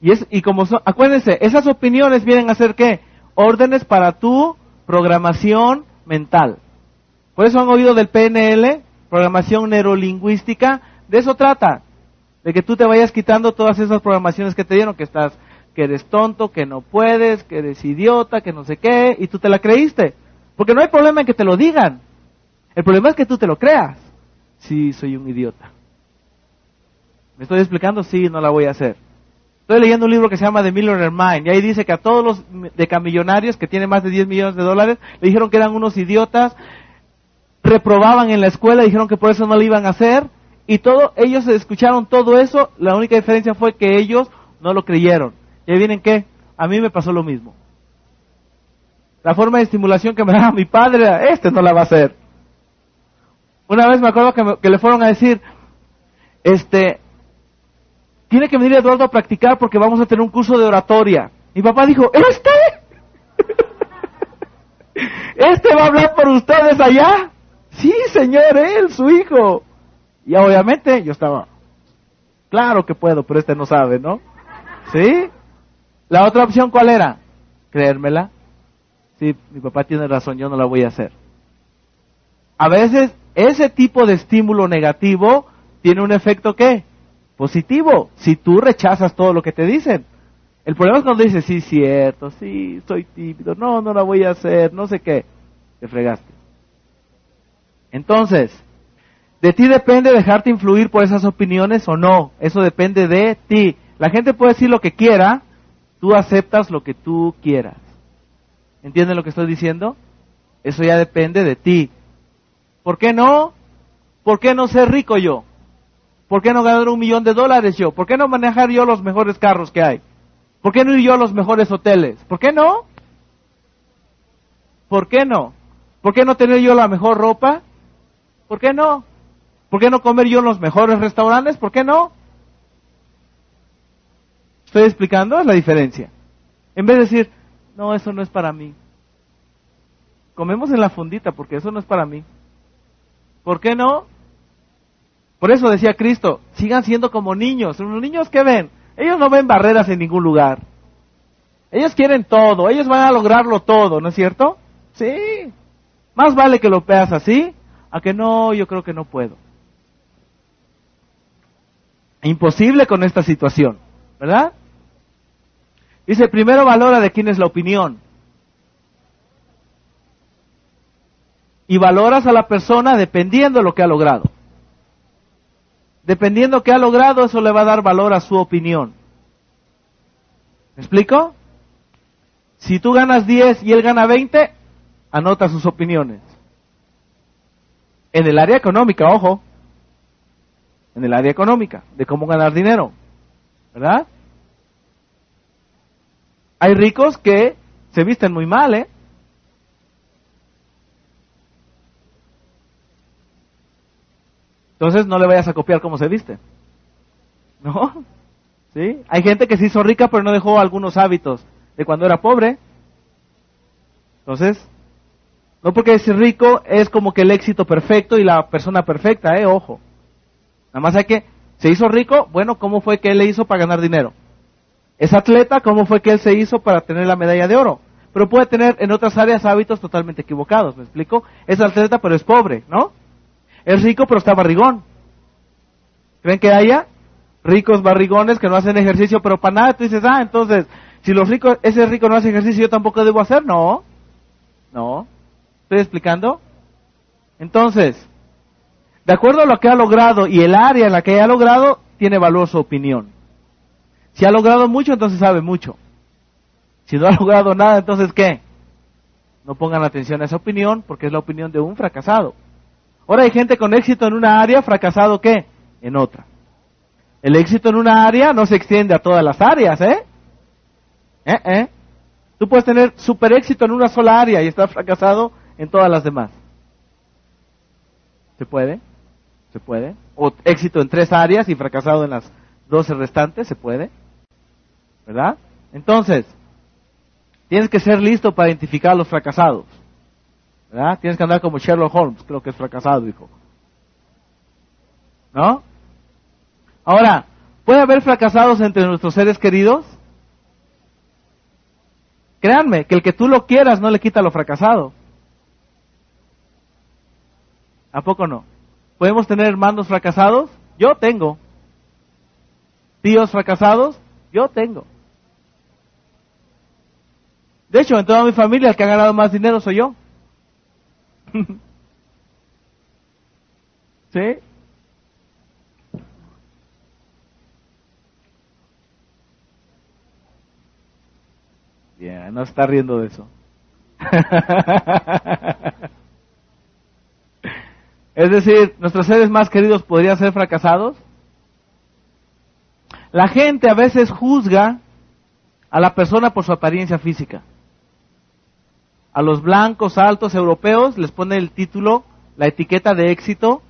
Y, es, y como acuérdense, esas opiniones vienen a ser qué? Órdenes para tu programación mental. Por eso han oído del PNL, programación neurolingüística, de eso trata. De que tú te vayas quitando todas esas programaciones que te dieron, que estás que eres tonto, que no puedes, que eres idiota, que no sé qué, y tú te la creíste. Porque no hay problema en que te lo digan. El problema es que tú te lo creas. Sí, soy un idiota. ¿Me estoy explicando? Sí, no la voy a hacer. Estoy leyendo un libro que se llama The Millionaire Mind y ahí dice que a todos los decamillonarios que tienen más de 10 millones de dólares le dijeron que eran unos idiotas, reprobaban en la escuela, dijeron que por eso no lo iban a hacer y todo, ellos escucharon todo eso, la única diferencia fue que ellos no lo creyeron. ¿Y ahí vienen qué? A mí me pasó lo mismo. La forma de estimulación que me daba mi padre, este no la va a hacer. Una vez me acuerdo que, que le fueron a decir, este, tiene que venir Eduardo a practicar porque vamos a tener un curso de oratoria. Mi papá dijo, ¿este? ¿Este va a hablar por ustedes allá? Sí, señor, él, su hijo. Y obviamente yo estaba, claro que puedo, pero este no sabe, ¿no? ¿Sí? La otra opción, ¿cuál era? Creérmela. Sí, mi papá tiene razón, yo no la voy a hacer. a veces ese tipo de estímulo negativo tiene un efecto ¿qué? Positivo, si tú rechazas todo lo que te dicen. El problema es cuando dices, sí, cierto, sí, soy tímido, no, no la voy a hacer, no sé qué. Te fregaste. Entonces, de ti depende dejarte influir por esas opiniones o no. Eso depende de ti. La gente puede decir lo que quiera, tú aceptas lo que tú quieras. ¿Entienden lo que estoy diciendo? Eso ya depende de ti. ¿Por qué no? ¿Por qué no ser rico yo? ¿Por qué no ganar un millón de dólares yo? ¿Por qué no manejar yo los mejores carros que hay? ¿Por qué no ir yo a los mejores hoteles? ¿Por qué no? ¿Por qué no? ¿Por qué no tener yo la mejor ropa? ¿Por qué no? ¿Por qué no comer yo en los mejores restaurantes? ¿Por qué no? ¿Estoy explicando la diferencia? En vez de decir, no, eso no es para mí. Comemos en la fundita porque eso no es para mí. ¿Por qué no? Por eso decía Cristo, sigan siendo como niños. ¿Los niños qué ven? Ellos no ven barreras en ningún lugar. Ellos quieren todo, ellos van a lograrlo todo, ¿no es cierto? Sí. Más vale que lo veas así, a que no, yo creo que no puedo. Imposible con esta situación, ¿verdad? Dice, primero valora de quién es la opinión. Y valoras a la persona dependiendo de lo que ha logrado. Dependiendo que ha logrado, eso le va a dar valor a su opinión. ¿Me explico? Si tú ganas 10 y él gana 20, anota sus opiniones. En el área económica, ojo. En el área económica, de cómo ganar dinero. ¿Verdad? Hay ricos que se visten muy mal, ¿eh? Entonces no le vayas a copiar cómo se viste. ¿No? ¿Sí? Hay gente que se hizo rica pero no dejó algunos hábitos de cuando era pobre. Entonces, no porque es rico es como que el éxito perfecto y la persona perfecta, eh, ojo. Nada más hay que, se hizo rico, bueno, ¿cómo fue que él le hizo para ganar dinero? Es atleta, ¿cómo fue que él se hizo para tener la medalla de oro? Pero puede tener en otras áreas hábitos totalmente equivocados, ¿me explico? Es atleta pero es pobre, ¿no? Es rico pero está barrigón. ¿Creen que haya ricos barrigones que no hacen ejercicio pero para nada? Tú dices, ah, entonces, si los ricos, ese rico no hace ejercicio, yo tampoco debo hacer. No, no. ¿Estoy explicando? Entonces, de acuerdo a lo que ha logrado y el área en la que ha logrado, tiene valor su opinión. Si ha logrado mucho, entonces sabe mucho. Si no ha logrado nada, entonces ¿qué? No pongan atención a esa opinión porque es la opinión de un fracasado. Ahora hay gente con éxito en una área, fracasado ¿qué? En otra. El éxito en una área no se extiende a todas las áreas, ¿eh? ¿Eh? ¿Eh? Tú puedes tener super éxito en una sola área y estar fracasado en todas las demás. ¿Se puede? ¿Se puede? O éxito en tres áreas y fracasado en las doce restantes, ¿se puede? ¿Verdad? Entonces, tienes que ser listo para identificar a los fracasados. Tienes que andar como Sherlock Holmes, creo que es fracasado, dijo. ¿No? Ahora, ¿puede haber fracasados entre nuestros seres queridos? Créanme, que el que tú lo quieras no le quita lo fracasado. ¿A poco no? ¿Podemos tener hermanos fracasados? Yo tengo. ¿Tíos fracasados? Yo tengo. De hecho, en toda mi familia el que ha ganado más dinero soy yo. ¿Sí? Bien, no está riendo de eso. es decir, nuestros seres más queridos podrían ser fracasados. La gente a veces juzga a la persona por su apariencia física a los blancos altos europeos les pone el título, la etiqueta de éxito,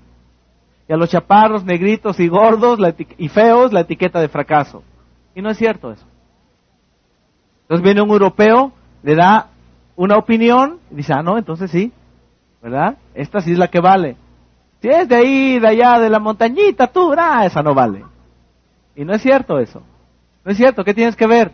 y a los chaparros, negritos y gordos y feos la etiqueta de fracaso. Y no es cierto eso. Entonces viene un europeo, le da una opinión, y dice, ah, no, entonces sí, ¿verdad? Esta sí es la que vale. Si es de ahí, de allá, de la montañita, tú, ah, esa no vale. Y no es cierto eso. No es cierto, ¿qué tienes que ver?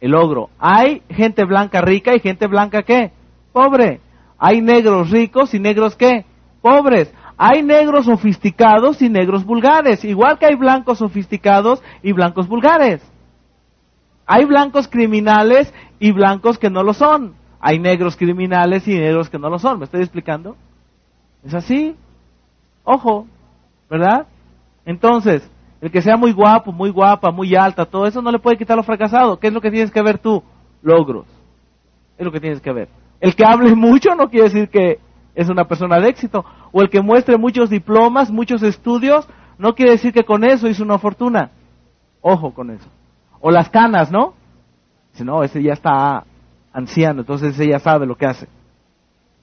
El ogro. Hay gente blanca rica y gente blanca qué? Pobre. Hay negros ricos y negros qué? pobres. Hay negros sofisticados y negros vulgares, igual que hay blancos sofisticados y blancos vulgares. Hay blancos criminales y blancos que no lo son. Hay negros criminales y negros que no lo son. ¿Me estoy explicando? Es así. Ojo, ¿verdad? Entonces, el que sea muy guapo, muy guapa, muy alta, todo eso no le puede quitar lo fracasado. ¿Qué es lo que tienes que ver tú? Logros. Es lo que tienes que ver. El que hable mucho no quiere decir que es una persona de éxito. O el que muestre muchos diplomas, muchos estudios, no quiere decir que con eso hizo una fortuna. Ojo con eso. O las canas, ¿no? Si no, ese ya está anciano, entonces ese ya sabe lo que hace.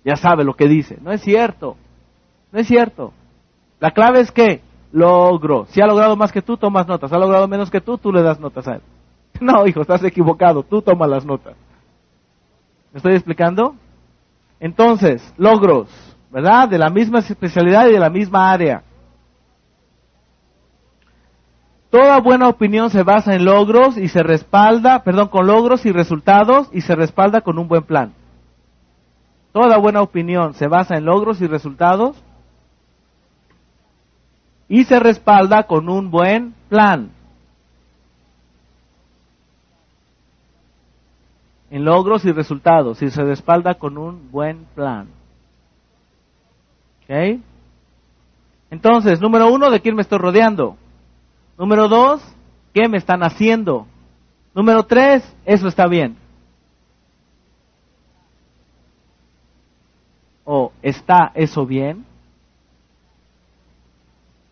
Ya sabe lo que dice. No es cierto. No es cierto. La clave es que logro. Si ha logrado más que tú, tomas notas. Ha logrado menos que tú, tú le das notas a él. No, hijo, estás equivocado. Tú tomas las notas. ¿Me estoy explicando? Entonces, logros, ¿verdad? De la misma especialidad y de la misma área. Toda buena opinión se basa en logros y se respalda, perdón, con logros y resultados y se respalda con un buen plan. Toda buena opinión se basa en logros y resultados y se respalda con un buen plan. En logros y resultados y se respalda con un buen plan. ¿Ok? Entonces, número uno, ¿de quién me estoy rodeando? Número dos, ¿qué me están haciendo? Número tres, eso está bien. ¿O está eso bien?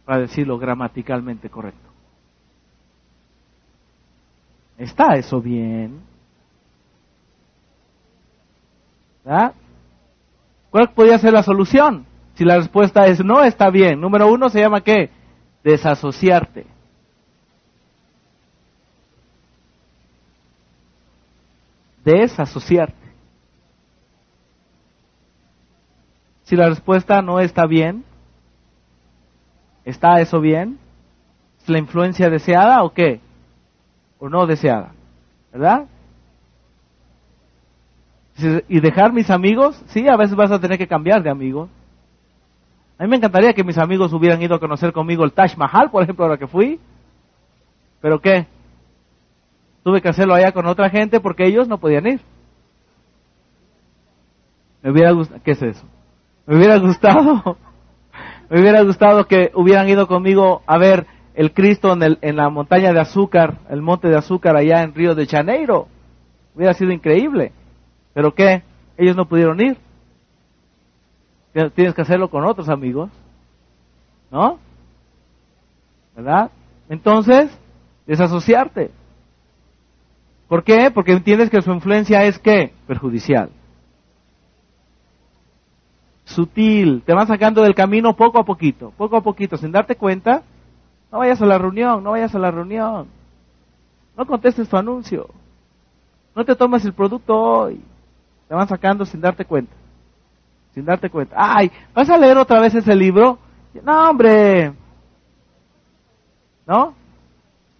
Para decirlo gramaticalmente correcto. ¿Está eso bien? ¿Verdad? ¿Cuál podría ser la solución? Si la respuesta es no, está bien. Número uno se llama qué? Desasociarte. desasociarte. Si la respuesta no está bien, ¿está eso bien? ¿Es la influencia deseada o qué? ¿O no deseada? ¿Verdad? Y dejar mis amigos, sí, a veces vas a tener que cambiar de amigos. A mí me encantaría que mis amigos hubieran ido a conocer conmigo el Taj Mahal, por ejemplo, ahora que fui. ¿Pero qué? Tuve que hacerlo allá con otra gente porque ellos no podían ir. Me hubiera gustado, ¿qué es eso? Me hubiera gustado, me hubiera gustado que hubieran ido conmigo a ver el Cristo en, el, en la montaña de azúcar, el monte de azúcar allá en Río de Janeiro. Hubiera sido increíble. ¿Pero qué? Ellos no pudieron ir. Tienes que hacerlo con otros amigos. ¿No? ¿Verdad? Entonces, desasociarte. ¿Por qué? Porque entiendes que su influencia es qué? Perjudicial. Sutil, te van sacando del camino poco a poquito, poco a poquito, sin darte cuenta. No vayas a la reunión, no vayas a la reunión. No contestes tu anuncio. No te tomes el producto hoy. Te van sacando sin darte cuenta. Sin darte cuenta. Ay, ¿vas a leer otra vez ese libro? No, hombre. ¿No?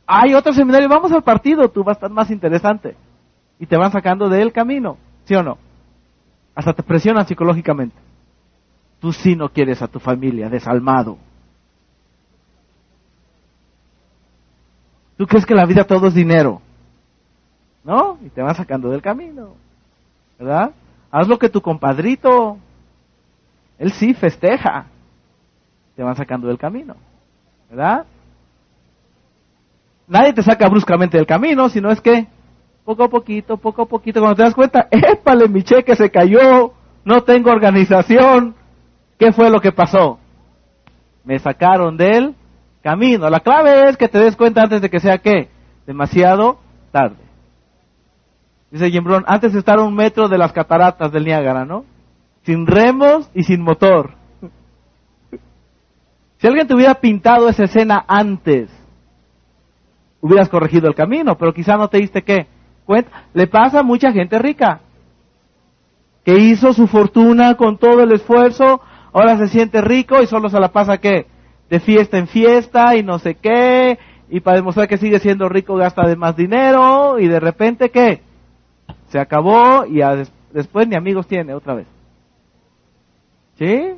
hay otro seminario, vamos al partido, tú vas a estar más interesante. Y te van sacando del camino, ¿sí o no? Hasta te presionan psicológicamente. Tú sí no quieres a tu familia desalmado. Tú crees que la vida todo es dinero. ¿No? Y te van sacando del camino. ¿Verdad? Haz lo que tu compadrito. Él sí festeja. Te van sacando del camino. ¿Verdad? nadie te saca bruscamente del camino, sino es que poco a poquito, poco a poquito, cuando te das cuenta, épale, mi cheque se cayó, no tengo organización, ¿qué fue lo que pasó? Me sacaron del camino. La clave es que te des cuenta antes de que sea qué, demasiado tarde. Dice Jim Brown, antes de estar a un metro de las cataratas del Niágara, ¿no? Sin remos y sin motor. Si alguien te hubiera pintado esa escena antes, hubieras corregido el camino, pero quizá no te diste qué. Cuenta, le pasa a mucha gente rica, que hizo su fortuna con todo el esfuerzo, ahora se siente rico y solo se la pasa qué, de fiesta en fiesta y no sé qué, y para demostrar que sigue siendo rico gasta de más dinero y de repente qué, se acabó y después ni amigos tiene otra vez. ¿Sí?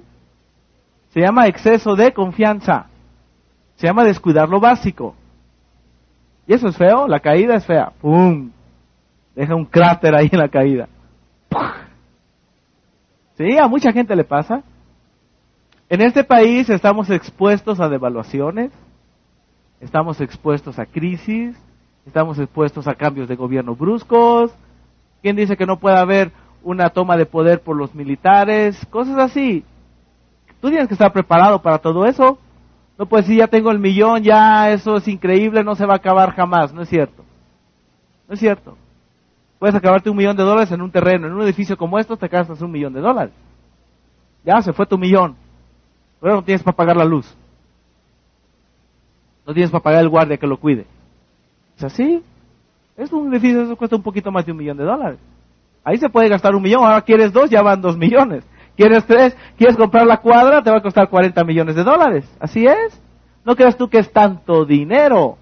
Se llama exceso de confianza. Se llama descuidar lo básico. Y eso es feo, la caída es fea. ¡Pum! Deja un cráter ahí en la caída. Sí, a mucha gente le pasa. En este país estamos expuestos a devaluaciones, estamos expuestos a crisis, estamos expuestos a cambios de gobierno bruscos. ¿Quién dice que no puede haber una toma de poder por los militares? Cosas así. Tú tienes que estar preparado para todo eso. No puedes decir, ya tengo el millón, ya eso es increíble, no se va a acabar jamás. No es cierto. No es cierto. Puedes acabarte un millón de dólares en un terreno, en un edificio como esto te gastas un millón de dólares. Ya se fue tu millón. Pero no tienes para pagar la luz. No tienes para pagar el guardia que lo cuide. Es así. Es un edificio que cuesta un poquito más de un millón de dólares. Ahí se puede gastar un millón, ahora quieres dos, ya van dos millones. ¿Quieres tres? ¿Quieres comprar la cuadra? Te va a costar 40 millones de dólares. Así es. No creas tú que es tanto dinero.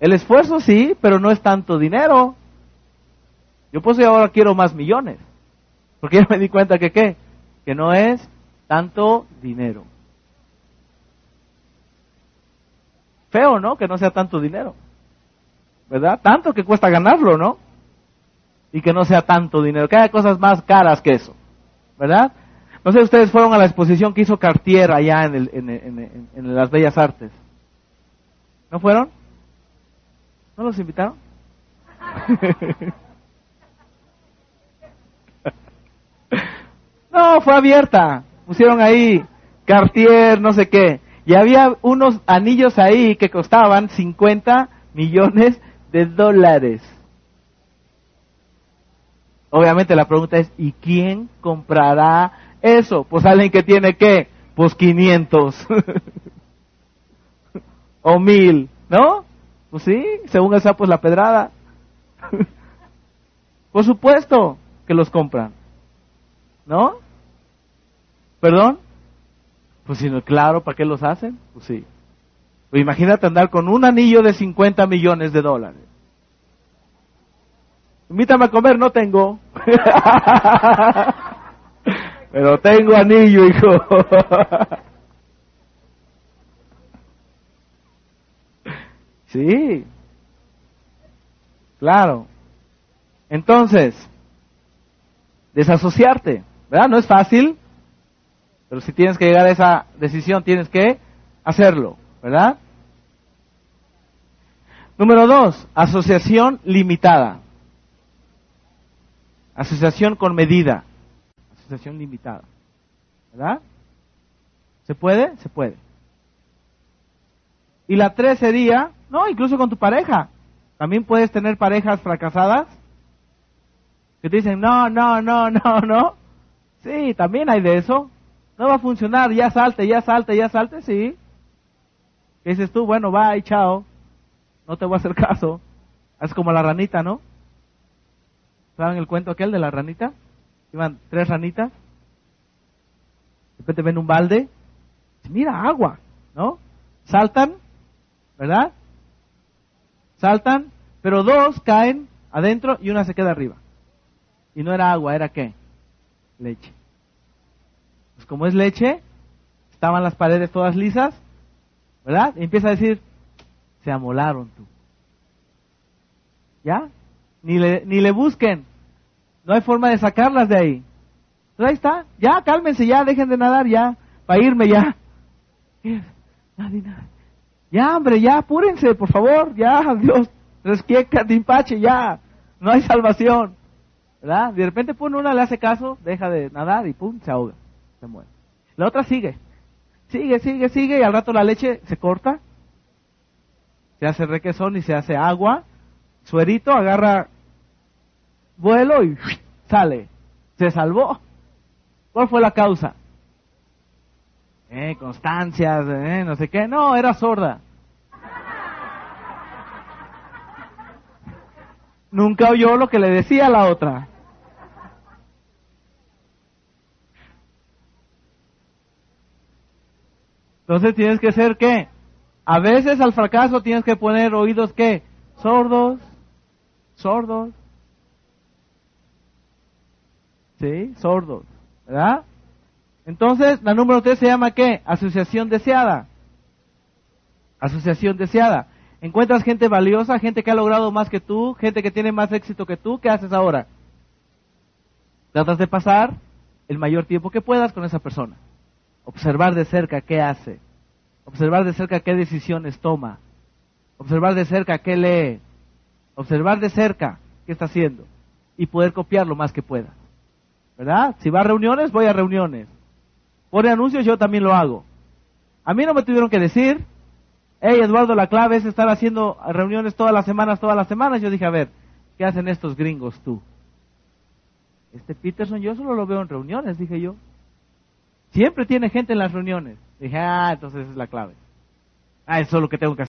El esfuerzo sí, pero no es tanto dinero. Yo pues ahora quiero más millones. Porque ya me di cuenta que qué? Que no es tanto dinero. Feo, ¿no? Que no sea tanto dinero. ¿Verdad? Tanto que cuesta ganarlo, ¿no? y que no sea tanto dinero, que haya cosas más caras que eso, ¿verdad? No sé, ustedes fueron a la exposición que hizo Cartier allá en, el, en, las Bellas Artes. ¿No fueron? ¿No los invitaron? no, fue abierta. Pusieron ahí Cartier, no sé qué. Y había unos anillos ahí que costaban 50 millones de dólares. Obviamente la pregunta es, ¿y quién comprará eso? Pues alguien que tiene qué? Pues 500 o 1000, ¿no? Pues sí, según el sapo es la pedrada. Por supuesto que los compran, ¿no? ¿Perdón? Pues si no, claro, ¿para qué los hacen? Pues sí. Pues imagínate andar con un anillo de 50 millones de dólares. Invítame a comer, no tengo. Pero tengo anillo, hijo. sí. Claro. Entonces, desasociarte, ¿verdad? No es fácil, pero si tienes que llegar a esa decisión, tienes que hacerlo, ¿verdad? Número dos, asociación limitada. Asociación con medida. Asociación limitada. ¿Verdad? ¿Se puede? Se puede. Y la tres sería, no, incluso con tu pareja. También puedes tener parejas fracasadas que te dicen, no, no, no, no, no. Sí, también hay de eso. No va a funcionar, ya salte, ya salte, ya salte, sí. ¿Qué dices tú? Bueno, bye, chao. No te voy a hacer caso. Es como la ranita, ¿no? ¿Saben el cuento aquel de la ranita? Iban tres ranitas. De repente ven un balde. Mira, agua, ¿no? Saltan, ¿verdad? Saltan, pero dos caen adentro y una se queda arriba. Y no era agua, era qué? Leche. Pues como es leche, estaban las paredes todas lisas, ¿verdad? Y empieza a decir, se amolaron tú. ¿Ya? ni le, ni le busquen. No hay forma de sacarlas de ahí. Pero ahí está, ya, cálmense, ya, dejen de nadar, ya, para irme ya. Ya, hombre, ya, apúrense, por favor, ya, Dios, resquieca, dimpache, ya, no hay salvación. ¿Verdad? De repente, pone una le hace caso, deja de nadar y pum, se ahoga, se muere. La otra sigue, sigue, sigue, sigue, y al rato la leche se corta, se hace requesón y se hace agua, suerito agarra vuelo y sale. Se salvó. ¿Cuál fue la causa? Eh, constancias, eh, no sé qué. No, era sorda. Nunca oyó lo que le decía la otra. Entonces tienes que ser qué? A veces al fracaso tienes que poner oídos qué? Sordos, sordos. ¿sí? Sordos, ¿verdad? Entonces, la número tres se llama ¿qué? Asociación deseada. Asociación deseada. Encuentras gente valiosa, gente que ha logrado más que tú, gente que tiene más éxito que tú, ¿qué haces ahora? Tratas de pasar el mayor tiempo que puedas con esa persona. Observar de cerca qué hace. Observar de cerca qué decisiones toma. Observar de cerca qué lee. Observar de cerca qué está haciendo. Y poder copiar lo más que pueda. ¿Verdad? Si va a reuniones, voy a reuniones. Pone anuncios, yo también lo hago. A mí no me tuvieron que decir, hey Eduardo, la clave es estar haciendo reuniones todas las semanas, todas las semanas. Yo dije, a ver, ¿qué hacen estos gringos tú? Este Peterson yo solo lo veo en reuniones, dije yo. Siempre tiene gente en las reuniones. Dije, ah, entonces esa es la clave. Ah, eso es lo que tengo que hacer.